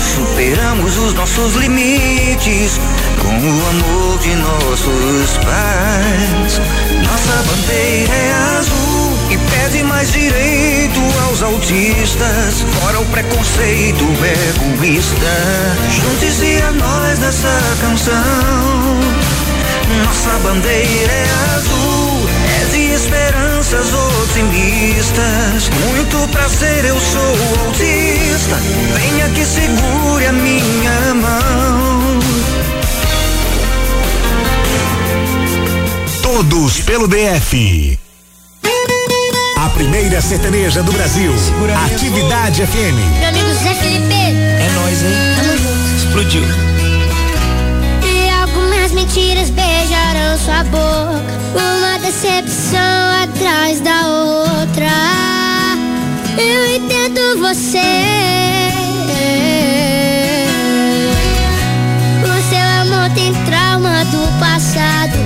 Superamos os nossos limites com o amor de nossos pais. Nossa bandeira é azul e pede mais direito aos autistas. Fora o preconceito egoísta. Junte-se a nós nessa canção. Nossa bandeira é azul esperanças otimistas. Muito prazer, eu sou autista. Venha que segure a minha mão. Todos pelo DF. A primeira sertaneja do Brasil. Segura Atividade FM. Meu amigo Zé Felipe. É nóis, hein? Explodiu. E algumas mentiras beijarão sua boca. Uma decepção atrás da outra. Eu entendo você. O seu amor tem trauma do passado.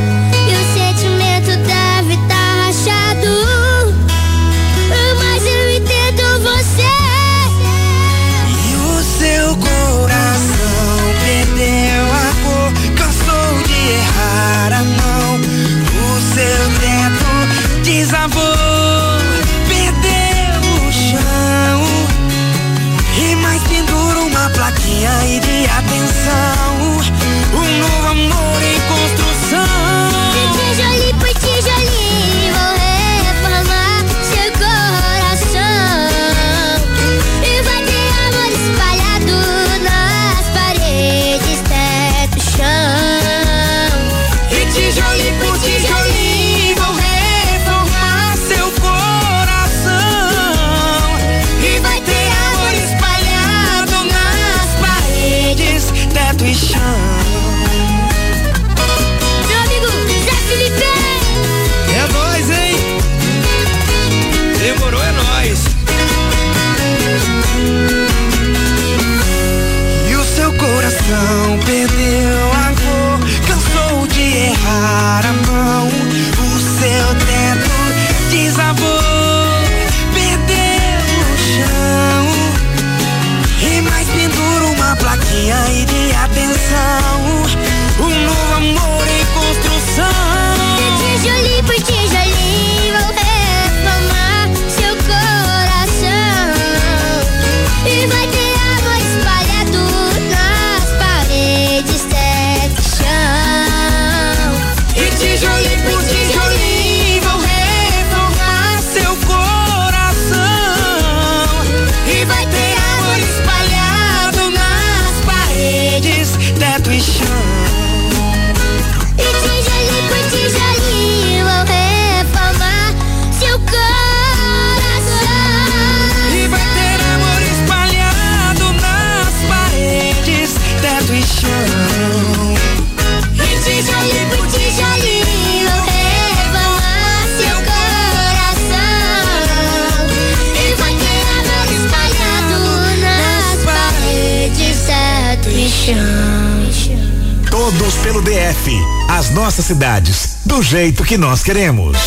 Jeito que nós queremos.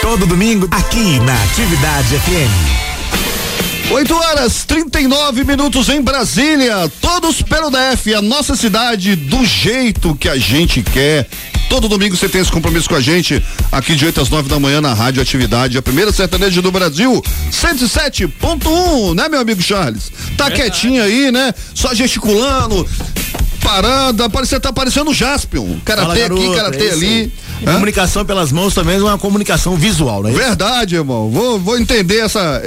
Todo domingo, aqui na Atividade FM. 8 horas 39 minutos em Brasília. Todos pelo DF, a nossa cidade do jeito que a gente quer. Todo domingo você tem esse compromisso com a gente, aqui de 8 às 9 da manhã na Rádio Atividade, a primeira sertaneja do Brasil, 107.1, né, meu amigo Charles? Tá Verdade. quietinho aí, né? Só gesticulando, parando, você tá parecendo o Jaspion. Karatê aqui, karatê é ali. Comunicação pelas mãos também é uma comunicação visual, né? Verdade, irmão. Vou, vou entender essa,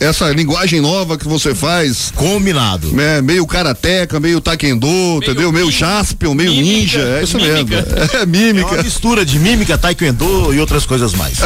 essa linguagem nova que você faz. Combinado. É, meio karateca, meio taekwondo, meio entendeu? Meio jaspion, meio mímica, ninja. É isso mímica. mesmo. É mímica. É uma mistura de mímica, taekwondo e outras coisas mais.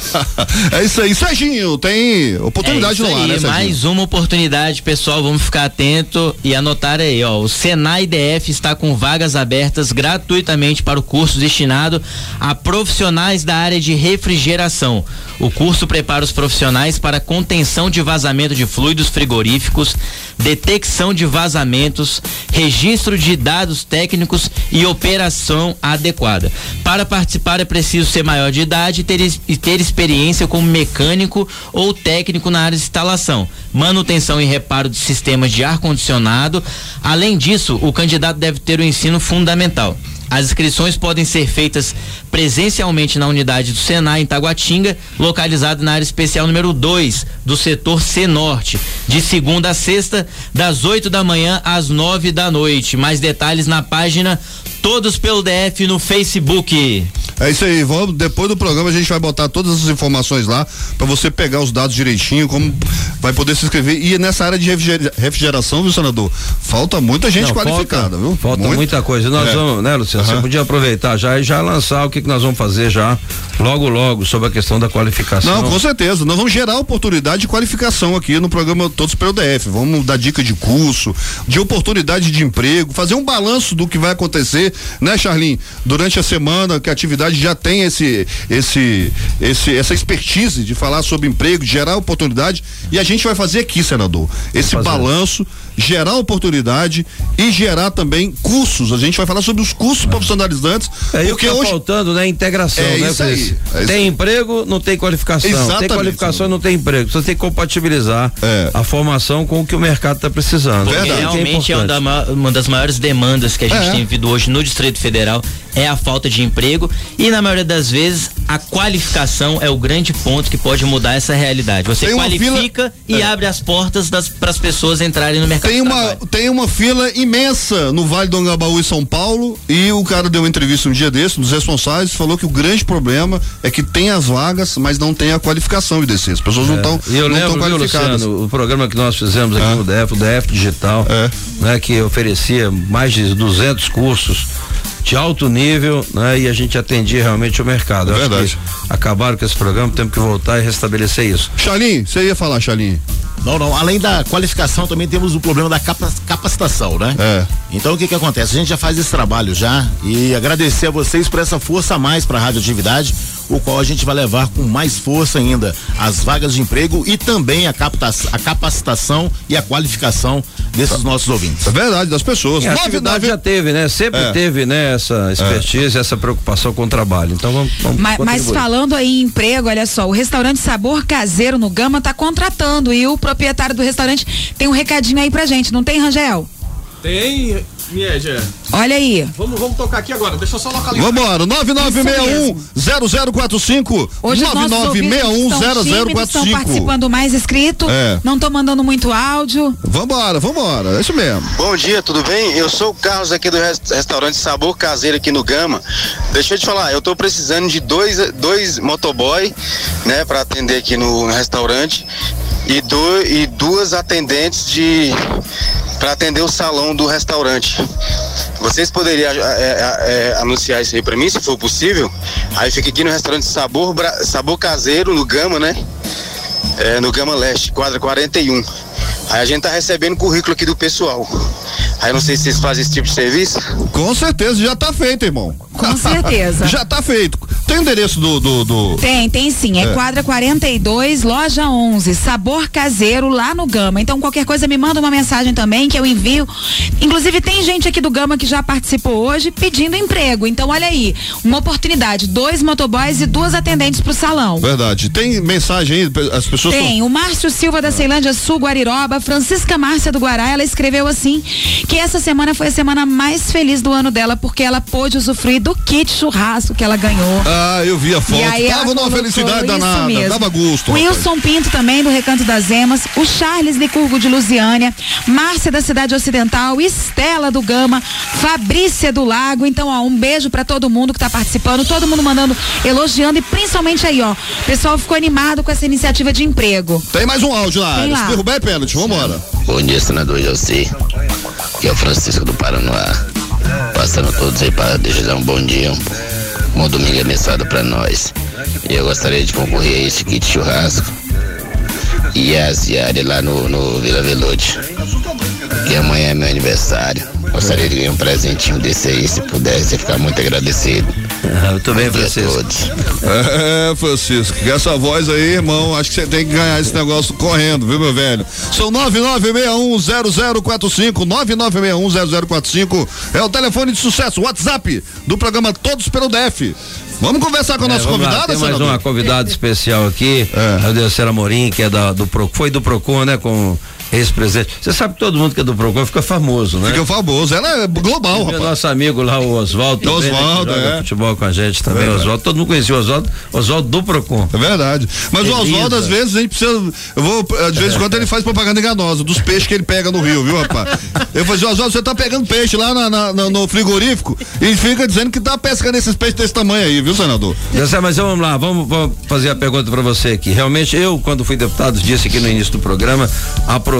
é isso aí. Serginho, tem oportunidade é no ar, né, Serginho? Mais uma oportunidade, pessoal. Vamos ficar atento e anotar aí, ó. O Senai DF está com vagas abertas gratuitamente para o curso destinado a profissionais da área de refrigeração. O curso prepara os profissionais para contenção de vazamento de fluidos frigoríficos, detecção de vazamentos, registro de dados técnicos e operação adequada. Para participar é preciso ser maior de idade e ter, e ter experiência como mecânico ou técnico na área de instalação, manutenção e reparo de sistemas de ar condicionado. Além disso, o candidato deve ter o ensino fundamental. As inscrições podem ser feitas presencialmente na unidade do Senai em Taguatinga, localizado na área especial número 2 do setor C Norte, de segunda a sexta, das 8 da manhã às 9 da noite. Mais detalhes na página Todos pelo DF no Facebook. É isso aí, vamos, depois do programa a gente vai botar todas as informações lá para você pegar os dados direitinho, como vai poder se inscrever. E nessa área de refrigeração, viu, senador? Falta muita gente Não, qualificada, falta, viu? Falta muita, muita coisa. Nós é. vamos, né, Luciano? Uhum. Você podia aproveitar já e já lançar o que, que nós vamos fazer já, logo, logo, sobre a questão da qualificação. Não, com certeza. Nós vamos gerar oportunidade de qualificação aqui no programa Todos pelo DF. Vamos dar dica de curso, de oportunidade de emprego, fazer um balanço do que vai acontecer né, Charlin? Durante a semana que a atividade já tem esse, esse, esse, essa expertise de falar sobre emprego, de gerar oportunidade e a gente vai fazer aqui, senador, esse balanço gerar oportunidade e gerar também cursos. A gente vai falar sobre os cursos é. profissionalizantes. É porque tá hoje faltando, né? Integração, é né? Isso aí, é tem isso. emprego, não tem qualificação. Exatamente, tem qualificação, não tem emprego. Você tem que compatibilizar é. a formação com o que o mercado está precisando. Verdade. realmente é, uma, uma, das maiores demandas que a gente é. tem vindo hoje no Distrito Federal é a falta de emprego e na maioria das vezes a qualificação é o grande ponto que pode mudar essa realidade. Você qualifica fila, e é. abre as portas para as pessoas entrarem no mercado tem uma, tem uma fila imensa no Vale do Angabaú em São Paulo e o cara deu uma entrevista um dia desse, dos responsáveis, falou que o grande problema é que tem as vagas, mas não tem a qualificação de descer. As pessoas é. não estão não lembro, qualificadas. Luciano, o programa que nós fizemos aqui é. no DF, o DF Digital, é. né, que oferecia mais de 200 cursos de alto nível, né? E a gente atendia realmente o mercado. É verdade. acabaram com esse programa, temos que voltar e restabelecer isso. Chalim, você ia falar, Chalim? Não, não. Além da qualificação, também temos o problema da capacitação, né? É. Então o que que acontece? A gente já faz esse trabalho já e agradecer a vocês por essa força a mais para a radioatividade, o qual a gente vai levar com mais força ainda as vagas de emprego e também a, captação, a capacitação e a qualificação desses nossos ouvintes. É verdade, das pessoas. E a atividade já teve, né? Sempre é. teve, né? Essa expertise, é. essa preocupação com o trabalho. Então vamos. vamos mas, mas, falando aí em emprego, olha só, o restaurante Sabor Caseiro no Gama está contratando e o proprietário do restaurante tem um recadinho aí pra gente, não tem, Rangel? Tem, Olha aí. Vamos, vamos tocar aqui agora. Deixa eu só localizar. Vambora. 9961-0045. Hoje 9961-0045. Estão participando mais inscrito. É. Não tô mandando muito áudio. Vambora, vambora. É isso mesmo. Bom dia, tudo bem? Eu sou o Carlos aqui do restaurante Sabor Caseiro aqui no Gama. Deixa eu te falar, eu tô precisando de dois, dois motoboy, né, para atender aqui no, no restaurante e, do, e duas atendentes de para atender o salão do restaurante. Vocês poderiam é, é, é, anunciar isso aí para mim, se for possível? Aí fica aqui no restaurante Sabor, Sabor Caseiro, no Gama, né? É, no Gama Leste, quadra 41. Aí a gente tá recebendo currículo aqui do pessoal. Aí não sei se vocês fazem esse tipo de serviço. Com certeza, já tá feito, irmão. Com certeza. já tá feito. Tem endereço do, do, do, Tem, tem sim. É, é, quadra 42, loja 11, sabor caseiro lá no Gama. Então qualquer coisa me manda uma mensagem também que eu envio. Inclusive tem gente aqui do Gama que já participou hoje pedindo emprego. Então olha aí, uma oportunidade, dois motoboys e duas atendentes pro salão. Verdade. Tem mensagem aí, as pessoas Tem, tão... o Márcio Silva da Ceilândia Sul Guariroba, Francisca Márcia do Guará, ela escreveu assim que essa semana foi a semana mais feliz do ano dela porque ela pôde usufruir do kit churrasco que ela ganhou. Ah, eu vi a foto. Tava numa felicidade danada, mesmo. dava gosto. Wilson rapaz. Pinto também do Recanto das Emas, o Charles Licurgo de Lusiânia, Márcia da Cidade Ocidental, Estela do Gama, Fabrícia do Lago. Então, ó, um beijo para todo mundo que tá participando, todo mundo mandando, elogiando e principalmente aí, ó, o pessoal ficou animado com essa iniciativa de emprego. Tem mais um áudio lá. Tem lá. Derrubar é pênalti, vambora. Bom dia, senador José. Que é o Francisco do Paraná. Passando todos aí para desejar um bom dia, um bom domingo abençoado para nós. Eu gostaria de concorrer a esse kit churrasco e as diárias lá no, no Vila Velude. Que amanhã é meu aniversário. Gostaria de ganhar um presentinho desse aí, se pudesse, ficar muito agradecido. Ah, muito bem, Francisco. É, Francisco, com essa voz aí, irmão, acho que você tem que ganhar esse negócio correndo, viu, meu velho? São 99610045, 99610045 é o telefone de sucesso, WhatsApp do programa Todos pelo DF. Vamos conversar com o é, nosso convidado, Tem mais uma convidada especial aqui, é. a Deocera Morim, que é da, do foi do Procon, né, com ex-presidente. Você sabe que todo mundo que é do Procon fica famoso, né? Fica famoso. Ela é global, rapaz. Nosso amigo lá, o Oswaldo. Né, Oswaldo, é. futebol com a gente também. É Oswaldo, todo mundo conhecia o Oswaldo. Oswaldo do Procon. É verdade. Mas o Oswaldo, às vezes, a gente precisa. Eu vou, de vez em quando, ele faz propaganda enganosa dos peixes que ele pega no rio, viu, rapaz? Eu falei, assim, Oswaldo, você tá pegando peixe lá na, na, na, no frigorífico e fica dizendo que tá pescando esses peixes desse tamanho aí, viu, senador? Mas vamos lá, vamos, vamos fazer a pergunta para você aqui. Realmente, eu, quando fui deputado, disse aqui no início do programa, aprovei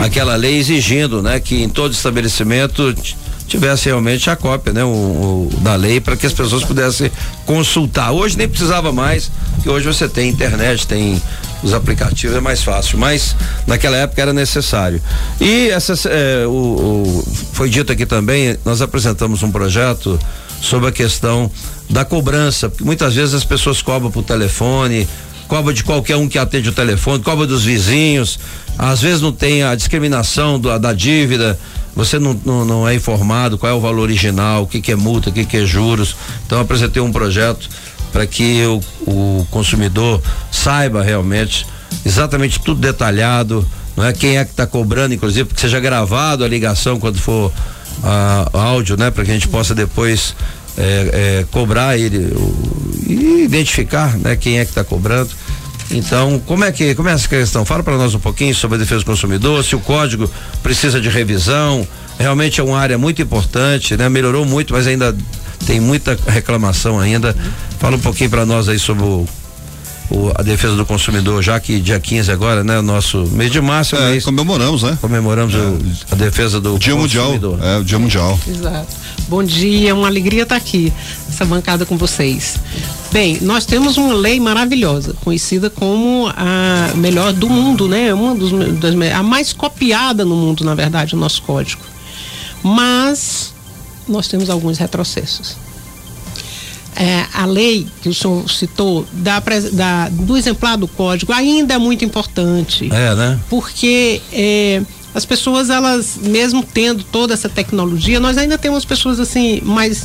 aquela lei exigindo, né, que em todo estabelecimento tivesse realmente a cópia, né, o, o da lei para que as pessoas pudessem consultar. Hoje nem precisava mais, que hoje você tem internet, tem os aplicativos é mais fácil, mas naquela época era necessário. E essa, é, o, o, foi dito aqui também, nós apresentamos um projeto sobre a questão da cobrança, porque muitas vezes as pessoas cobram por telefone, cobra de qualquer um que atende o telefone, cobra dos vizinhos, às vezes não tem a discriminação do, da dívida, você não, não, não, é informado qual é o valor original, o que, que é multa, o que, que é juros. Então apresentei um projeto para que o, o consumidor saiba realmente exatamente tudo detalhado, não é? Quem é que está cobrando, inclusive, que seja gravado a ligação quando for a, áudio, né, para que a gente possa depois é, é, cobrar ele e identificar, né, quem é que está cobrando. Então, como é que como é essa questão? Fala para nós um pouquinho sobre a defesa do consumidor, se o código precisa de revisão. Realmente é uma área muito importante, né? Melhorou muito, mas ainda tem muita reclamação ainda. Fala um pouquinho para nós aí sobre o o, a defesa do consumidor, já que dia 15 agora, né? O nosso mês de março é, mês, comemoramos, né? Comemoramos é. o, a defesa do dia consumidor. mundial. É, o dia mundial. Exato. Bom dia, é uma alegria estar aqui, essa bancada com vocês. Bem, nós temos uma lei maravilhosa, conhecida como a melhor do mundo, né? Uma dos, das, a mais copiada no mundo, na verdade, o nosso código. Mas nós temos alguns retrocessos é, a lei que o senhor citou da, da, do exemplar do código ainda é muito importante. É, né? Porque é, as pessoas, elas, mesmo tendo toda essa tecnologia, nós ainda temos pessoas assim, mais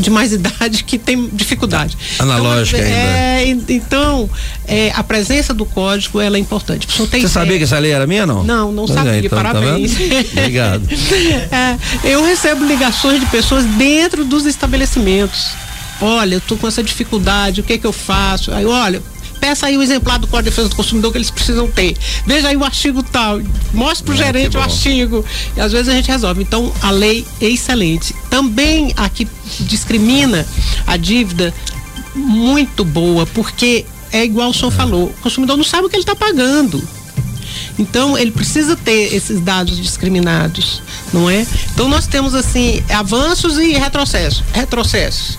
de mais idade que tem dificuldade. Analógica então, é, ainda. Então, é, a presença do código ela é importante. Você sabia que essa lei era minha, não? Não, não pois é, sabia. Então, tá Parabéns. Tá Obrigado. é, eu recebo ligações de pessoas dentro dos estabelecimentos olha, eu tô com essa dificuldade, o que que eu faço? Aí, olha, peça aí o exemplar do Código de Defesa do Consumidor que eles precisam ter. Veja aí o artigo tal, mostre pro é, gerente o artigo. E às vezes a gente resolve. Então, a lei é excelente. Também aqui discrimina a dívida muito boa, porque é igual o senhor é. falou, o consumidor não sabe o que ele está pagando. Então, ele precisa ter esses dados discriminados, não é? Então, nós temos, assim, avanços e retrocessos. Retrocessos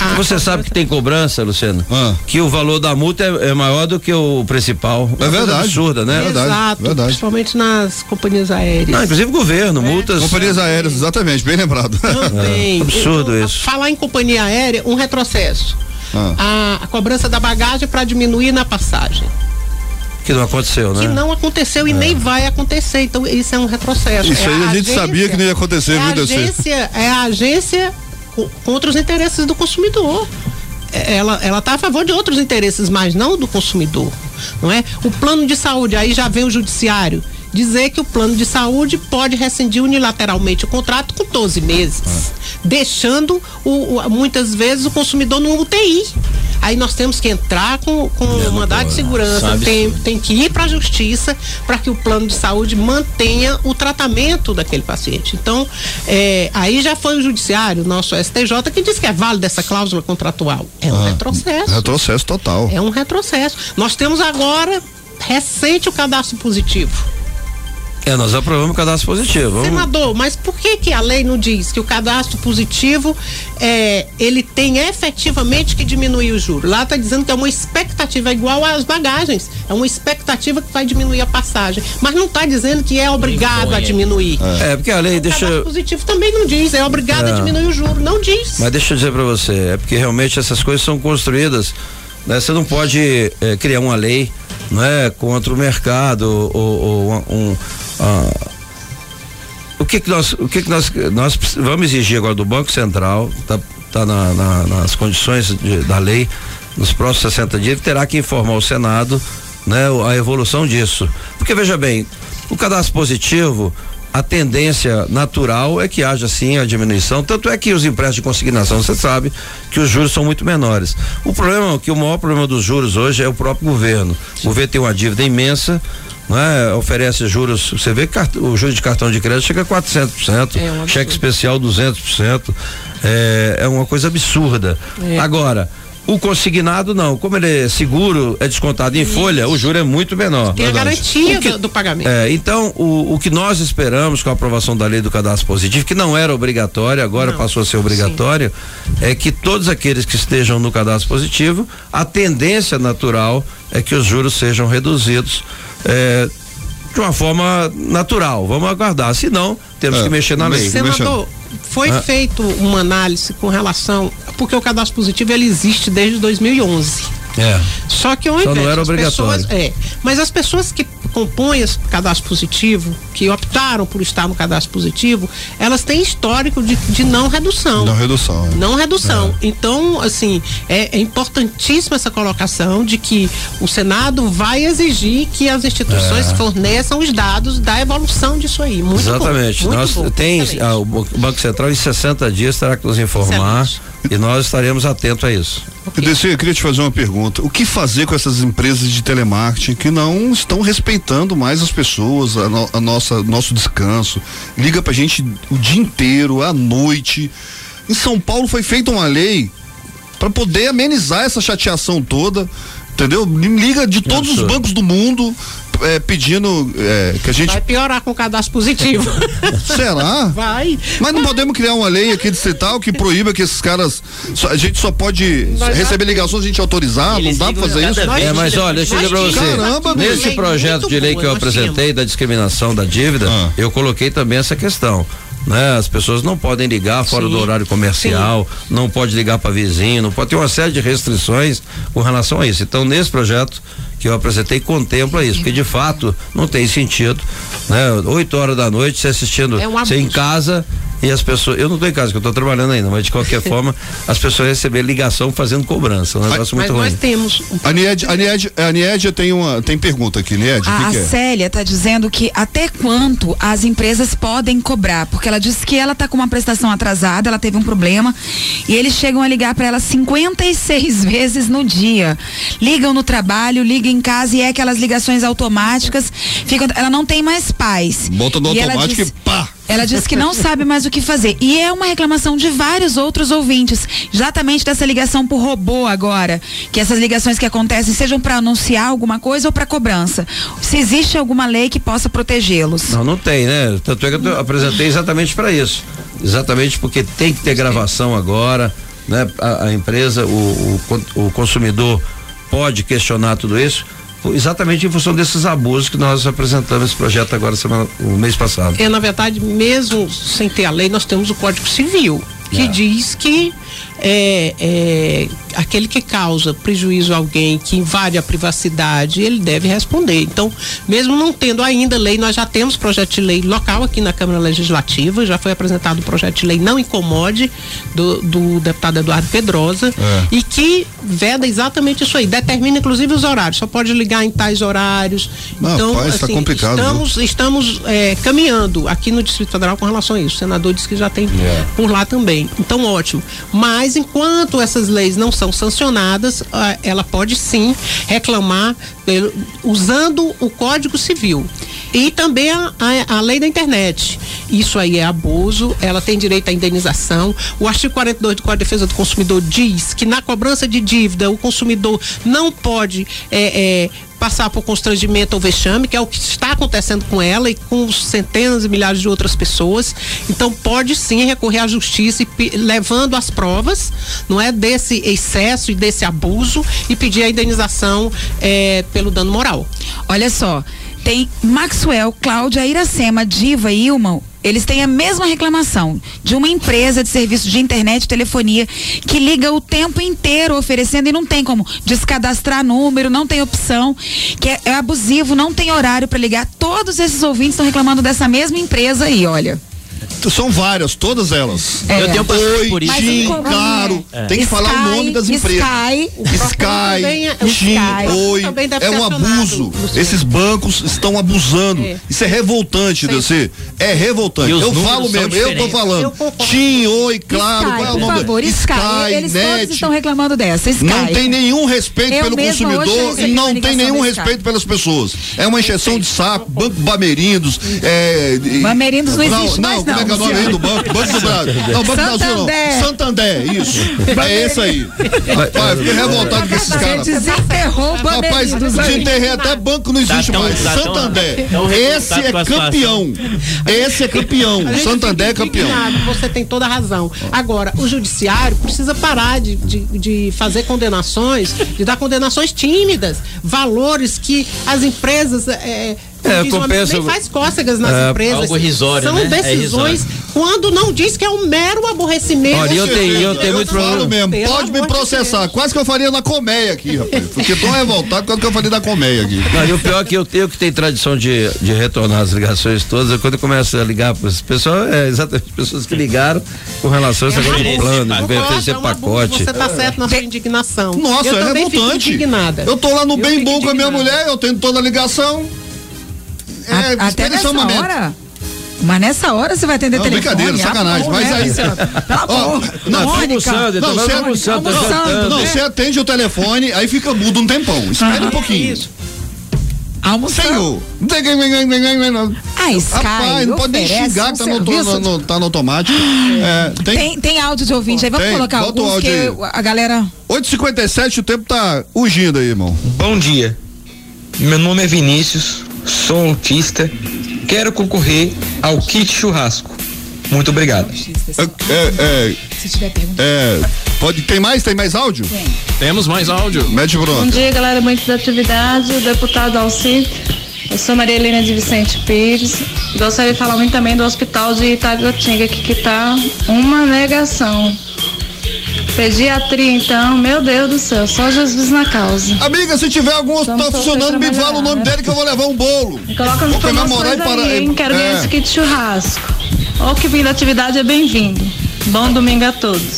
A Você sabe que tem cobrança, Luciano? Ah. Que o valor da multa é, é, maior do que o principal. É, verdade. Absurda, né? É verdade. Exato, verdade. principalmente nas companhias aéreas. Não, inclusive governo, é. multas. Companhias aéreas, exatamente, bem lembrado. Também. É, absurdo eu, isso. Falar em companhia aérea, um retrocesso. Ah. A, a cobrança da bagagem para diminuir na passagem. Que não aconteceu, né? Que não aconteceu e é. nem vai acontecer. Então, isso é um retrocesso. Isso é aí a, a gente agência, sabia que não ia acontecer, é viu, agência, É a agência contra os interesses do consumidor. É, ela ela está a favor de outros interesses, mas não do consumidor, não é? O plano de saúde aí já vem o judiciário dizer que o plano de saúde pode rescindir unilateralmente o contrato com 12 meses, ah. deixando o, o, muitas vezes o consumidor no UTI. Aí nós temos que entrar com, com o mandado de segurança, tem, tem que ir para a justiça para que o plano de saúde mantenha o tratamento daquele paciente. Então, é, aí já foi o judiciário, nosso STJ, que disse que é válida essa cláusula contratual. É um ah, retrocesso. Retrocesso total. É um retrocesso. Nós temos agora recente o cadastro positivo. É, nós aprovamos o cadastro positivo. Senador, mas por que que a lei não diz que o cadastro positivo é, ele tem efetivamente que diminuir o juro? Lá está dizendo que é uma expectativa igual às bagagens, é uma expectativa que vai diminuir a passagem, mas não está dizendo que é obrigado a diminuir. É, é porque a lei o deixa. O cadastro positivo também não diz, é obrigado é. a diminuir o juro, não diz. Mas deixa eu dizer para você, é porque realmente essas coisas são construídas, né? Você não pode é, criar uma lei não é contra o mercado ou, ou um, ah, o que que nós, o que que nós, nós vamos exigir agora do Banco Central, tá, tá na, na, nas condições de, da lei, nos próximos 60 dias, terá que informar o Senado, né, a evolução disso. Porque veja bem, o cadastro positivo, a tendência natural é que haja sim a diminuição, tanto é que os empréstimos de consignação, você sabe que os juros são muito menores. O problema, que o maior problema dos juros hoje é o próprio governo. O governo tem uma dívida imensa, né? Oferece juros, você vê que o juros de cartão de crédito chega a 400%, é um cheque especial 200%, é, é uma coisa absurda. É. Agora, o consignado não, como ele é seguro, é descontado em Isso. folha, o juro é muito menor. Tem a garantia que, do, do, pagamento. É, então, o, o que nós esperamos com a aprovação da lei do cadastro positivo, que não era obrigatória, agora não. passou a ser obrigatório, Sim. é que todos aqueles que estejam no cadastro positivo, a tendência natural é que os juros sejam reduzidos é, de uma forma natural. Vamos aguardar. Se não, temos é, que mexer na lei. Senador, foi ah. feito uma análise com relação. Porque o cadastro positivo ele existe desde 2011. É. Só que ao Só não era obrigatório. Pessoas, é, mas as pessoas que compõem esse cadastro positivo, que optaram por estar no cadastro positivo, elas têm histórico de, de não redução. Não redução. É. Não redução. É. Então, assim, é, é, importantíssima essa colocação de que o Senado vai exigir que as instituições é. forneçam os dados da evolução disso aí. Muito Exatamente. Bom, Nós bom, tem ah, o Banco Central em 60 dias terá que nos informar Excelente. e nós estaremos atentos a isso. Okay. Eu queria te fazer uma pergunta. O que fazer com essas empresas de telemarketing que não estão respeitando mais as pessoas, a, no, a nossa nosso descanso? Liga pra gente o dia inteiro, à noite. Em São Paulo foi feita uma lei para poder amenizar essa chateação toda entendeu? Liga de todos os bancos do mundo é, pedindo é, que a gente. Vai piorar com o cadastro positivo. Será? Vai. Mas não podemos criar uma lei aqui distrital que proíba que esses caras. Só, a gente só pode Nós receber já... ligações, a gente autorizar, não dá pra fazer isso? É, mas olha, deixa eu dizer pra você. Caramba, nesse projeto de lei que eu apresentei da discriminação da dívida, ah. eu coloquei também essa questão. Né? As pessoas não podem ligar fora Sim. do horário comercial, Sim. não pode ligar para vizinho, não pode ter uma série de restrições com relação a isso. Então, nesse projeto que eu apresentei contempla isso, porque de fato não tem sentido, né? Oito horas da noite, você assistindo, é um você em casa e as pessoas, eu não estou em casa, que eu estou trabalhando ainda, mas de qualquer forma, as pessoas receber ligação fazendo cobrança, um negócio mas, muito mas ruim. Nós temos. A Nied, a Nied, a Nied tem uma, tem pergunta aqui, Nied, A, que que é? Célia está dizendo que até quanto as empresas podem cobrar, porque ela disse que ela está com uma prestação atrasada, ela teve um problema e eles chegam a ligar para ela 56 vezes no dia. Ligam no trabalho, ligam em casa e é aquelas ligações automáticas, ficam, ela não tem mais paz. Bota no e automático e pá! Ela disse que não sabe mais o que fazer. E é uma reclamação de vários outros ouvintes, exatamente dessa ligação por robô agora, que essas ligações que acontecem sejam para anunciar alguma coisa ou para cobrança. Se existe alguma lei que possa protegê-los? Não, não tem, né? Tanto é que eu apresentei exatamente para isso. Exatamente porque tem que ter gravação agora né? A, a empresa, o, o, o consumidor pode questionar tudo isso exatamente em função desses abusos que nós apresentamos esse projeto agora semana, o mês passado. É, na verdade, mesmo sem ter a lei, nós temos o Código Civil, que é. diz que é, é, aquele que causa prejuízo a alguém, que invade a privacidade, ele deve responder. Então, mesmo não tendo ainda lei, nós já temos projeto de lei local aqui na Câmara Legislativa, já foi apresentado o projeto de lei Não Incomode, do, do deputado Eduardo Pedrosa, é. e que veda exatamente isso aí, determina inclusive os horários, só pode ligar em tais horários. Não, então, pai, tá assim, complicado, estamos, estamos é, caminhando aqui no Distrito Federal com relação a isso. O senador disse que já tem é. por lá também. Então, ótimo. Mas mas enquanto essas leis não são sancionadas, ela pode sim reclamar usando o Código Civil e também a, a, a, lei da internet. Isso aí é abuso, ela tem direito à indenização. O artigo 42 do Código de Defesa do Consumidor diz que na cobrança de dívida o consumidor não pode é, é, passar por constrangimento ou vexame, que é o que está acontecendo com ela e com centenas e milhares de outras pessoas. Então pode sim recorrer à justiça e levando as provas, não é desse excesso e desse abuso e pedir a indenização é, pelo dano moral. Olha só, tem Maxwell, Cláudia, Iracema, Diva e Ilma eles têm a mesma reclamação de uma empresa de serviço de internet e telefonia que liga o tempo inteiro oferecendo e não tem como descadastrar número, não tem opção, que é, é abusivo, não tem horário para ligar. Todos esses ouvintes estão reclamando dessa mesma empresa aí, olha. São várias, todas elas. É. Eu tenho Oi, por isso. Tim, claro. É. Tem que Sky, falar o nome das empresas. Sky, Sky, Tim, Oi. É um abuso. Esses bancos estão abusando. É. Isso é revoltante, DC. É revoltante. Eu falo mesmo, eu tô falando. Tim, Oi, claro. Sky, qual é o nome? Por favor, Sky, Sky eles Net. todos estão reclamando dessa. Sky. Não tem nenhum respeito eu pelo consumidor e não tem nenhum respeito pelas pessoas. É uma encheção de saco. Banco Bamerindos. É, Bamerindos não existe mais, não como é que é o nome aí do banco? Banco do Brasil. Não, Banco do Brasil não. Santander, isso. É esse aí. Rapaz, fiquei revoltado com esses caras. Você desenterrou o Rapaz, desenterrei até banco não existe tá mais. Santander. Esse é campeão. Esse é campeão. Santander é campeão. Você tem toda a razão. Agora, o judiciário precisa parar de, de, de fazer condenações, de dar condenações tímidas, valores que as empresas é, é, compensa. Nem faz cócegas nas é, empresas. Algo risório, São né? decisões é quando não diz que é um mero aborrecimento. Olha, eu tenho, eu tenho muito problema. mesmo, Pelo pode me processar. De Quase que eu faria na colmeia aqui, rapaz. Porque tô revoltado quando que eu faria na colmeia aqui. Não, e o pior é que eu tenho que tem tradição de, de retornar as ligações todas, é quando eu começo a ligar para as pessoas, é exatamente pessoas que ligaram com relação a esse negócio de plano, de BFC é pacote. Você tá certo na sua indignação. Nossa, eu é revoltante. Eu tô lá no eu bem bom com a minha mulher, eu tenho toda a ligação. É, a, até nessa hora? Mas nessa hora você vai atender não, telefone. Brincadeira, sacanagem. Mas aí. oh, não, Mônica, não, você, almoçando, não, não, você atende o telefone, aí fica mudo um tempão. Espera um pouquinho. Isso. Almoçando. Senhor. Ah, Sky. Rapaz, não pode nem xingar que tá no, no, no, tá no automático. É, tem, tem, tem, áudio de ouvinte aí. Vamos tem, colocar alguns o que aí. a galera. 8h57, o tempo tá urgindo aí, irmão. Bom dia. Meu nome é Vinícius sou autista, quero concorrer ao kit churrasco. Muito obrigado. É, é, Se tiver pergunta. É, pode, tem mais? Tem mais áudio? Tem. Temos mais áudio. Mete pronto. Bom dia, galera, muito da atividade, o deputado Alci. Eu sou Maria Helena de Vicente Pires. Gostaria de falar muito também do hospital de Itaguatinga, que está uma negação. Pediatria, então, meu Deus do céu, só Jesus na causa. Amiga, se tiver algum hospital funcionando, me fala o nome dele que eu vou levar um bolo. Me coloca nos comemorar e para... Aí, hein? Quero é. ver esse kit churrasco. Ou que vindo da atividade é bem-vindo. Bom domingo a todos.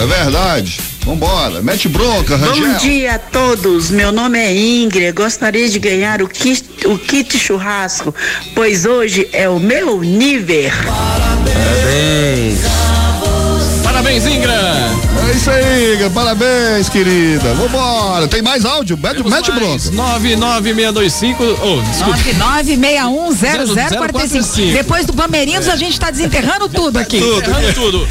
É verdade. Vambora, mete bronca, Rangel. Bom dia a todos, meu nome é Ingrid, gostaria de ganhar o kit, o kit churrasco, pois hoje é o meu nível. Parabéns. Parabéns, Ingra. É isso aí, parabéns, querida. Vambora. Tem mais áudio? Mete, mete bronca. 99625. Oh, desculpa. 99610045. Depois do Bamerindos, a gente tá desenterrando tudo aqui. Tudo, tudo.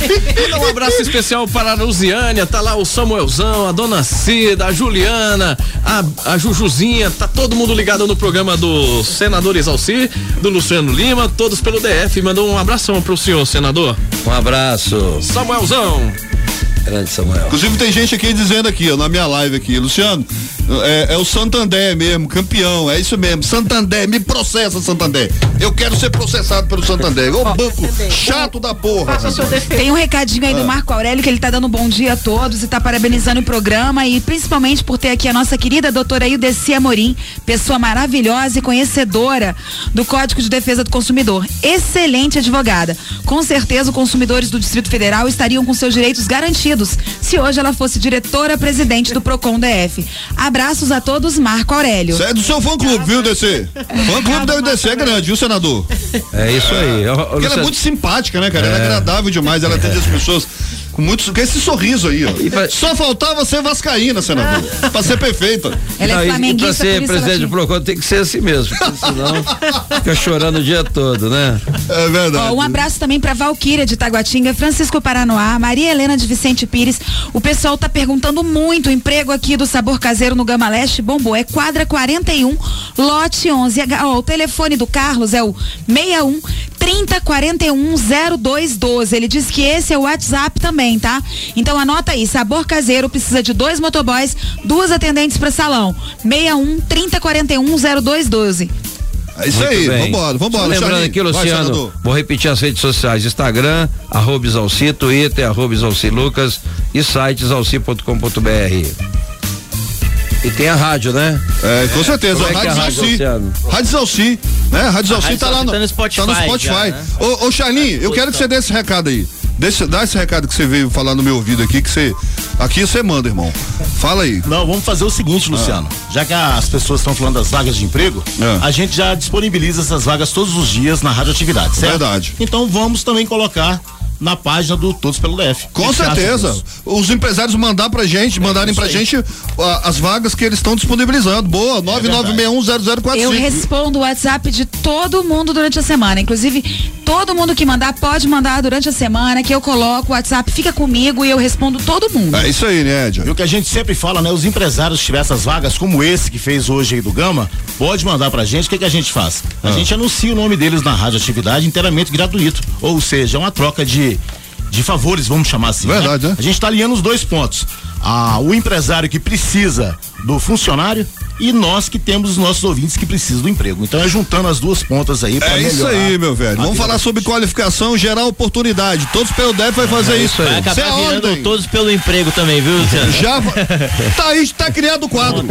um abraço especial para a Luziânia, tá lá o Samuelzão, a dona Cida, a Juliana, a, a Jujuzinha, tá todo mundo ligado no programa do senador Exalci, do Luciano Lima, todos pelo DF. Mandou um abração pro senhor, senador. Um abraço. Samuelzão. Grande Samuel. Inclusive tem gente aqui dizendo aqui, ó, na minha live aqui, Luciano, é, é, o Santander mesmo, campeão, é isso mesmo. Santander, me processa, Santander. Eu quero ser processado pelo Santander. Ô banco chato da porra. Tem um recadinho aí do ah. Marco Aurélio que ele tá dando um bom dia a todos e tá parabenizando o programa e principalmente por ter aqui a nossa querida doutora Ildeci Amorim, pessoa maravilhosa e conhecedora do Código de Defesa do Consumidor. Excelente advogada. Com certeza, os consumidores do Distrito Federal estariam com seus direitos garantidos se hoje ela fosse diretora-presidente do Procon DF. Abraços a todos, Marco Aurélio. Você é do seu fã-clube, viu, DC? Fã-clube da UDC é grande, viu, senador? É isso aí. Porque ela é muito simpática, né, cara? Ela é agradável demais, ela atende as pessoas com muito com esse sorriso aí, ó. Pra... Só faltava ser vascaína, senador. pra ser perfeita. Ela é flamenguista, e pra ser presidente do Procon tem que ser assim mesmo, senão fica chorando o dia todo, né? É verdade. Ó, um abraço também pra Valquíria de Taguatinga, Francisco Paranoá, Maria Helena de Vicente Pires. O pessoal tá perguntando muito o emprego aqui do Sabor Caseiro no Gama Leste bombou. É quadra 41, lote 11. Ó, o telefone do Carlos é o 61 30 41 0212. Ele diz que esse é o WhatsApp também, tá? Então anota aí, Sabor Caseiro precisa de dois motoboys, duas atendentes para salão. 61 30 41 0212. É isso Muito aí, bem. vambora, vambora. Só lembrando aqui, Luciano, Vai, vou repetir as redes sociais, Instagram, arroba Isalci, Twitter, arroba Isalci Lucas e site isalci.com.br. E tem a rádio, né? É, com certeza. É, é rádio Zalci. Rádio Zalci, né? Rádio Zalci tá lá no, tá no Spotify. Tá no Spotify. Já, né? Ô, ô Charlinho, eu quero que você dê esse recado aí. Deixa, dá esse recado que você veio falar no meu ouvido aqui, que você. Aqui você manda, irmão. Fala aí. Não, vamos fazer o seguinte, Luciano. Ah. Já que as pessoas estão falando das vagas de emprego, ah. a gente já disponibiliza essas vagas todos os dias na radioatividade, certo? Verdade. Então vamos também colocar na página do Todos pelo DF. Com certeza. Os empresários mandar pra gente, é, mandarem pra aí. gente as vagas que eles estão disponibilizando. Boa, 99610045. É Eu respondo o WhatsApp de todo mundo durante a semana. Inclusive, todo mundo que mandar pode mandar durante a semana, que eu coloco o WhatsApp, fica comigo e eu respondo todo mundo. É isso aí, né, Ed? E o que a gente sempre fala, né? Os empresários que tiver essas vagas, como esse que fez hoje aí do Gama, pode mandar pra gente. O que, que a gente faz? A ah. gente anuncia o nome deles na rádio atividade inteiramente gratuito. Ou seja, é uma troca de de, favores, vamos chamar assim. Né? Verdade, né? né? A gente está alinhando os dois pontos. Ah, o empresário que precisa do funcionário e nós que temos os nossos ouvintes que precisam do emprego. Então é juntando as duas pontas aí para É isso aí, meu velho. Vamos falar sobre qualificação, gerar oportunidade. Todos pelo DEF vai fazer é isso aí. Vai acabar é virando todos pelo emprego também, viu, Luciano? Já tá aí, tá criado o quadro.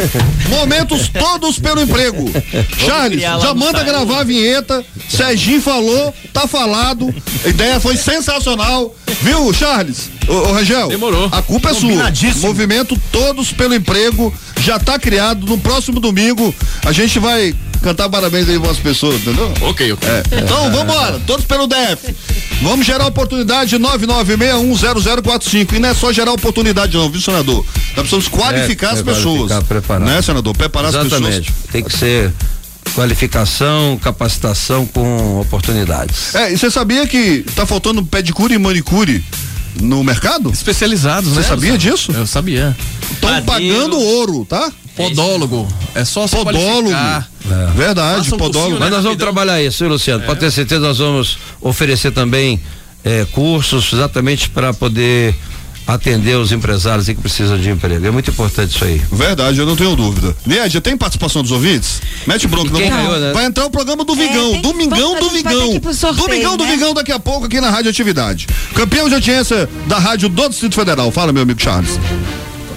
Momentos todos pelo emprego. Charles, já manda gravar a vinheta. Serginho falou, tá falado. A ideia foi sensacional. Viu, Charles? Ô, ô Rangel. Demorou. A culpa é sua. Movimento todos pelo emprego já tá criado. No próximo domingo a gente vai cantar parabéns aí para as pessoas, entendeu? Ok, ok. É. Então vamos embora, todos pelo DF. Vamos gerar oportunidade 99610045. E não é só gerar oportunidade, não, viu, senador? Nós precisamos qualificar é, as pessoas. Preparar. Né, senador? Preparar Exatamente. as pessoas. Tem que ser qualificação, capacitação com oportunidades. É, e você sabia que tá faltando pedicure e manicure no mercado? Especializados, Você né? sabia disso? Eu sabia. Estão pagando ouro, tá? Podólogo. É só se Podólogo. É. Verdade, um podólogo. Né? Mas nós vamos trabalhar isso, Luciano? É. Pode ter certeza, nós vamos oferecer também é, cursos exatamente para poder atender os empresários que precisam de emprego. É muito importante isso aí. Verdade, eu não tenho dúvida. Nédia, tem participação dos ouvintes? Mete bronca. Não, ganhou, né? Vai entrar o programa do Vigão. É, Domingão do Vigão. Sorteio, Domingão né? do Vigão daqui a pouco aqui na Rádio Atividade. Campeão de audiência da Rádio do Distrito Federal. Fala, meu amigo Charles.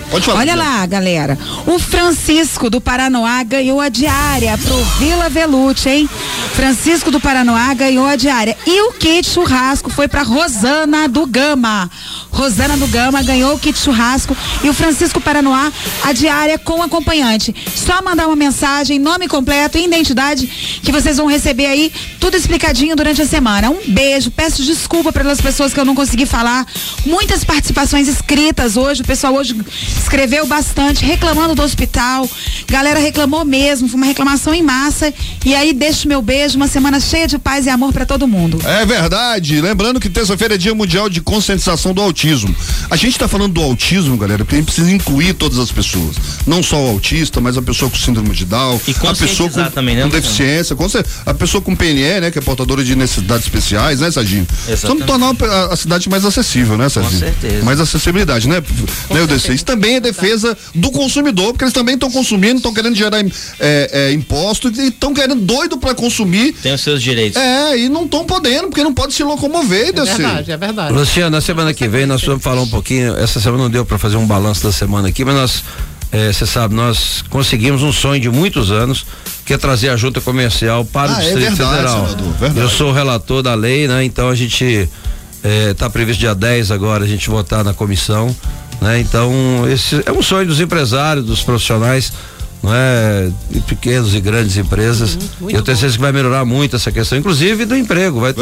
Pode falar. Olha lá, galera. O Francisco do Paranoá ganhou a diária pro Vila Velute, hein? Francisco do Paranoá ganhou a diária. E o kit churrasco foi pra Rosana do Gama. Rosana do Gama ganhou o kit churrasco e o Francisco Paranoá a diária com acompanhante. Só mandar uma mensagem, nome completo e identidade que vocês vão receber aí tudo explicadinho durante a semana. Um beijo, peço desculpa pelas pessoas que eu não consegui falar. Muitas participações escritas hoje, o pessoal hoje escreveu bastante, reclamando do hospital. Galera reclamou mesmo, foi uma reclamação em massa. E aí deixo meu beijo uma semana cheia de paz e amor para todo mundo. É verdade. Lembrando que terça-feira é Dia Mundial de Conscientização do Autismo. A gente está falando do autismo, galera, porque a gente precisa incluir todas as pessoas. Não só o autista, mas a pessoa com síndrome de Down, E a pessoa com, também, né, com deficiência, com a pessoa com PNE, né, que é portadora de necessidades especiais, né, Serginho? Vamos tornar a, a cidade mais acessível, né, Serginho? certeza. Mais acessibilidade, né? né, UDC? Isso também é defesa do consumidor, porque eles também estão consumindo, estão querendo gerar é, é, imposto e estão querendo doido para consumir. Tem os seus direitos. É, e não estão podendo, porque não pode se locomover, É verdade, é verdade. Luciano, na semana que vem nós vamos falar um pouquinho. Essa semana não deu para fazer um balanço da semana aqui, mas nós, você sabe, nós conseguimos um sonho de muitos anos, que é trazer a junta comercial para Ah, o é Distrito verdade, Federal. senador, verdade. Eu sou o relator da lei, né? Então a gente está previsto dia 10 agora a gente votar na comissão, né? Então esse é um sonho dos empresários, dos profissionais. Não é? De pequenas e grandes empresas. Uhum, E eu tenho certeza que vai melhorar muito essa questão, inclusive do emprego, vai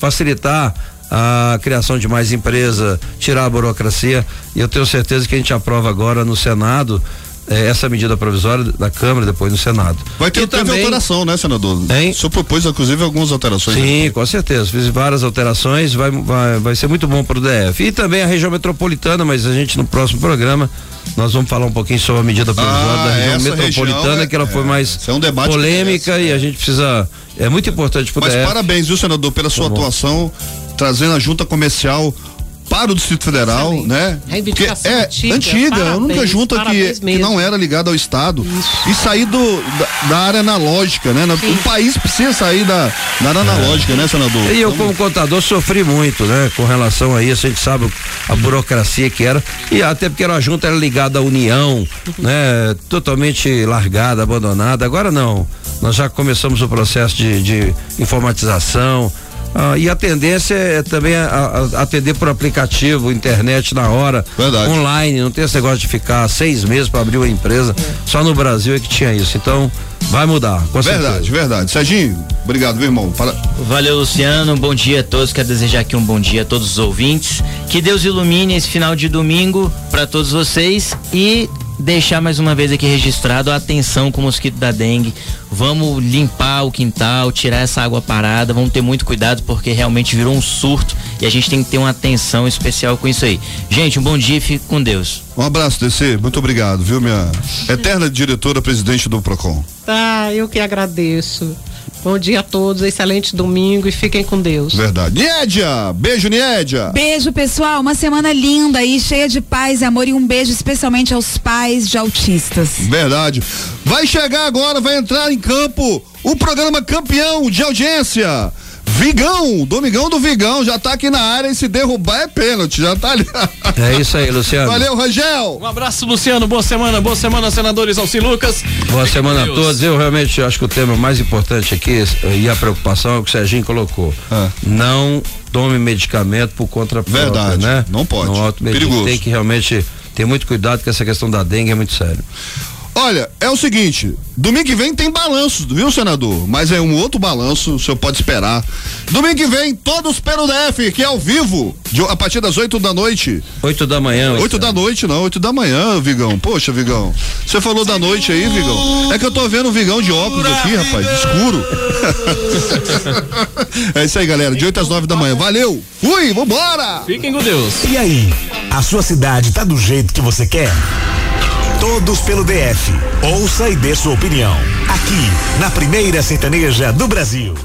facilitar a criação de mais empresa, tirar a burocracia. E eu tenho certeza que a gente aprova agora no Senado eh, essa medida provisória da Câmara, depois no Senado. Vai ter E teve também- alteração, né, senador? Hein? O senhor propôs, inclusive, algumas alterações. né? Sim, com certeza. Fiz várias alterações, vai, vai, vai ser muito bom para o DF. E também a região metropolitana, mas a gente no próximo programa nós vamos falar um pouquinho sobre a medida provisória Ah, da região metropolitana, região é- que ela foi é, mais é um polêmica e a gente precisa. É muito importante para o Mas DF. parabéns, viu, senador, pela sua Tá atuação, trazendo a junta comercial para o Distrito Federal, né? Porque Reivindicação é antiga, antiga, a única parabéns, junta que, parabéns que não era ligada ao Estado e sair do, da, da área analógica, né? O país precisa sair da, da área analógica, né, senador? E eu, como contador, sofri muito, né? Com relação a isso, a gente sabe a burocracia que era. E até porque era uma junta era ligada à União, né? Totalmente largada, abandonada. Agora não. Nós já começamos o processo de, de informatização. Ah, e a tendência é também a- a- atender por aplicativo, internet na hora, online, não tem esse negócio de ficar seis meses para abrir uma empresa. Só no Brasil é que tinha isso. Então, vai mudar. Com Verdade, certeza. verdade. Serginho, obrigado, meu irmão. Para... Valeu, Luciano. Bom dia a todos. Quero desejar aqui um bom dia a todos os ouvintes. Que Deus ilumine esse final de domingo para todos vocês e deixar mais uma vez aqui registrado a atenção com o mosquito da dengue. Vamos limpar o quintal, tirar essa água parada, vamos ter muito cuidado porque realmente virou um surto e a gente tem que ter uma atenção especial com isso aí. Gente, um bom dia e fique com Deus. Um abraço, DC. Muito obrigado, viu, minha eterna diretora presidente do PROCON. Tá, eu que agradeço. Bom dia a todos, excelente domingo e fiquem com Deus. Verdade. Niédia! Beijo, Niédia! Beijo, pessoal. Uma semana linda aí, cheia de paz e amor. E um beijo especialmente aos pais de autistas. Verdade. Vai chegar agora, vai entrar em campo o programa campeão de audiência. Vigão, Domingão do Vigão, já tá aqui na área e se derrubar é pênalti, já tá ali. É isso aí, Luciano. Valeu, Rangel. Um abraço, Luciano. Boa semana, boa semana, senadores Alci Lucas. Boa Fique semana a todos. Eu realmente acho que o tema mais importante aqui e a preocupação é o que o Serginho colocou. Não tome medicamento por conta própria, Verdade, né? não pode. Não. Perigoso. Tem que realmente ter muito cuidado com essa questão da dengue é muito sério. Olha, é o seguinte, domingo que vem tem balanço, viu, senador? Mas é um outro balanço, o senhor pode esperar. Domingo que vem, todos pelo DF, que é ao vivo, de- a partir das 8 da noite. 8 da manhã. 8 da noite, não, 8 da manhã, Vigão. Poxa, Vigão. Você falou da noite aí, Vigão. É que eu tô vendo o Vigão de óculos aqui, rapaz, escuro. é isso aí, galera, de 8 às 9 da manhã. Valeu! Fui, vambora! Fiquem com Deus. E aí, a sua cidade tá do jeito que você quer? Todos pelo DF. Ouça e dê sua opinião. Aqui, na primeira sertaneja do Brasil.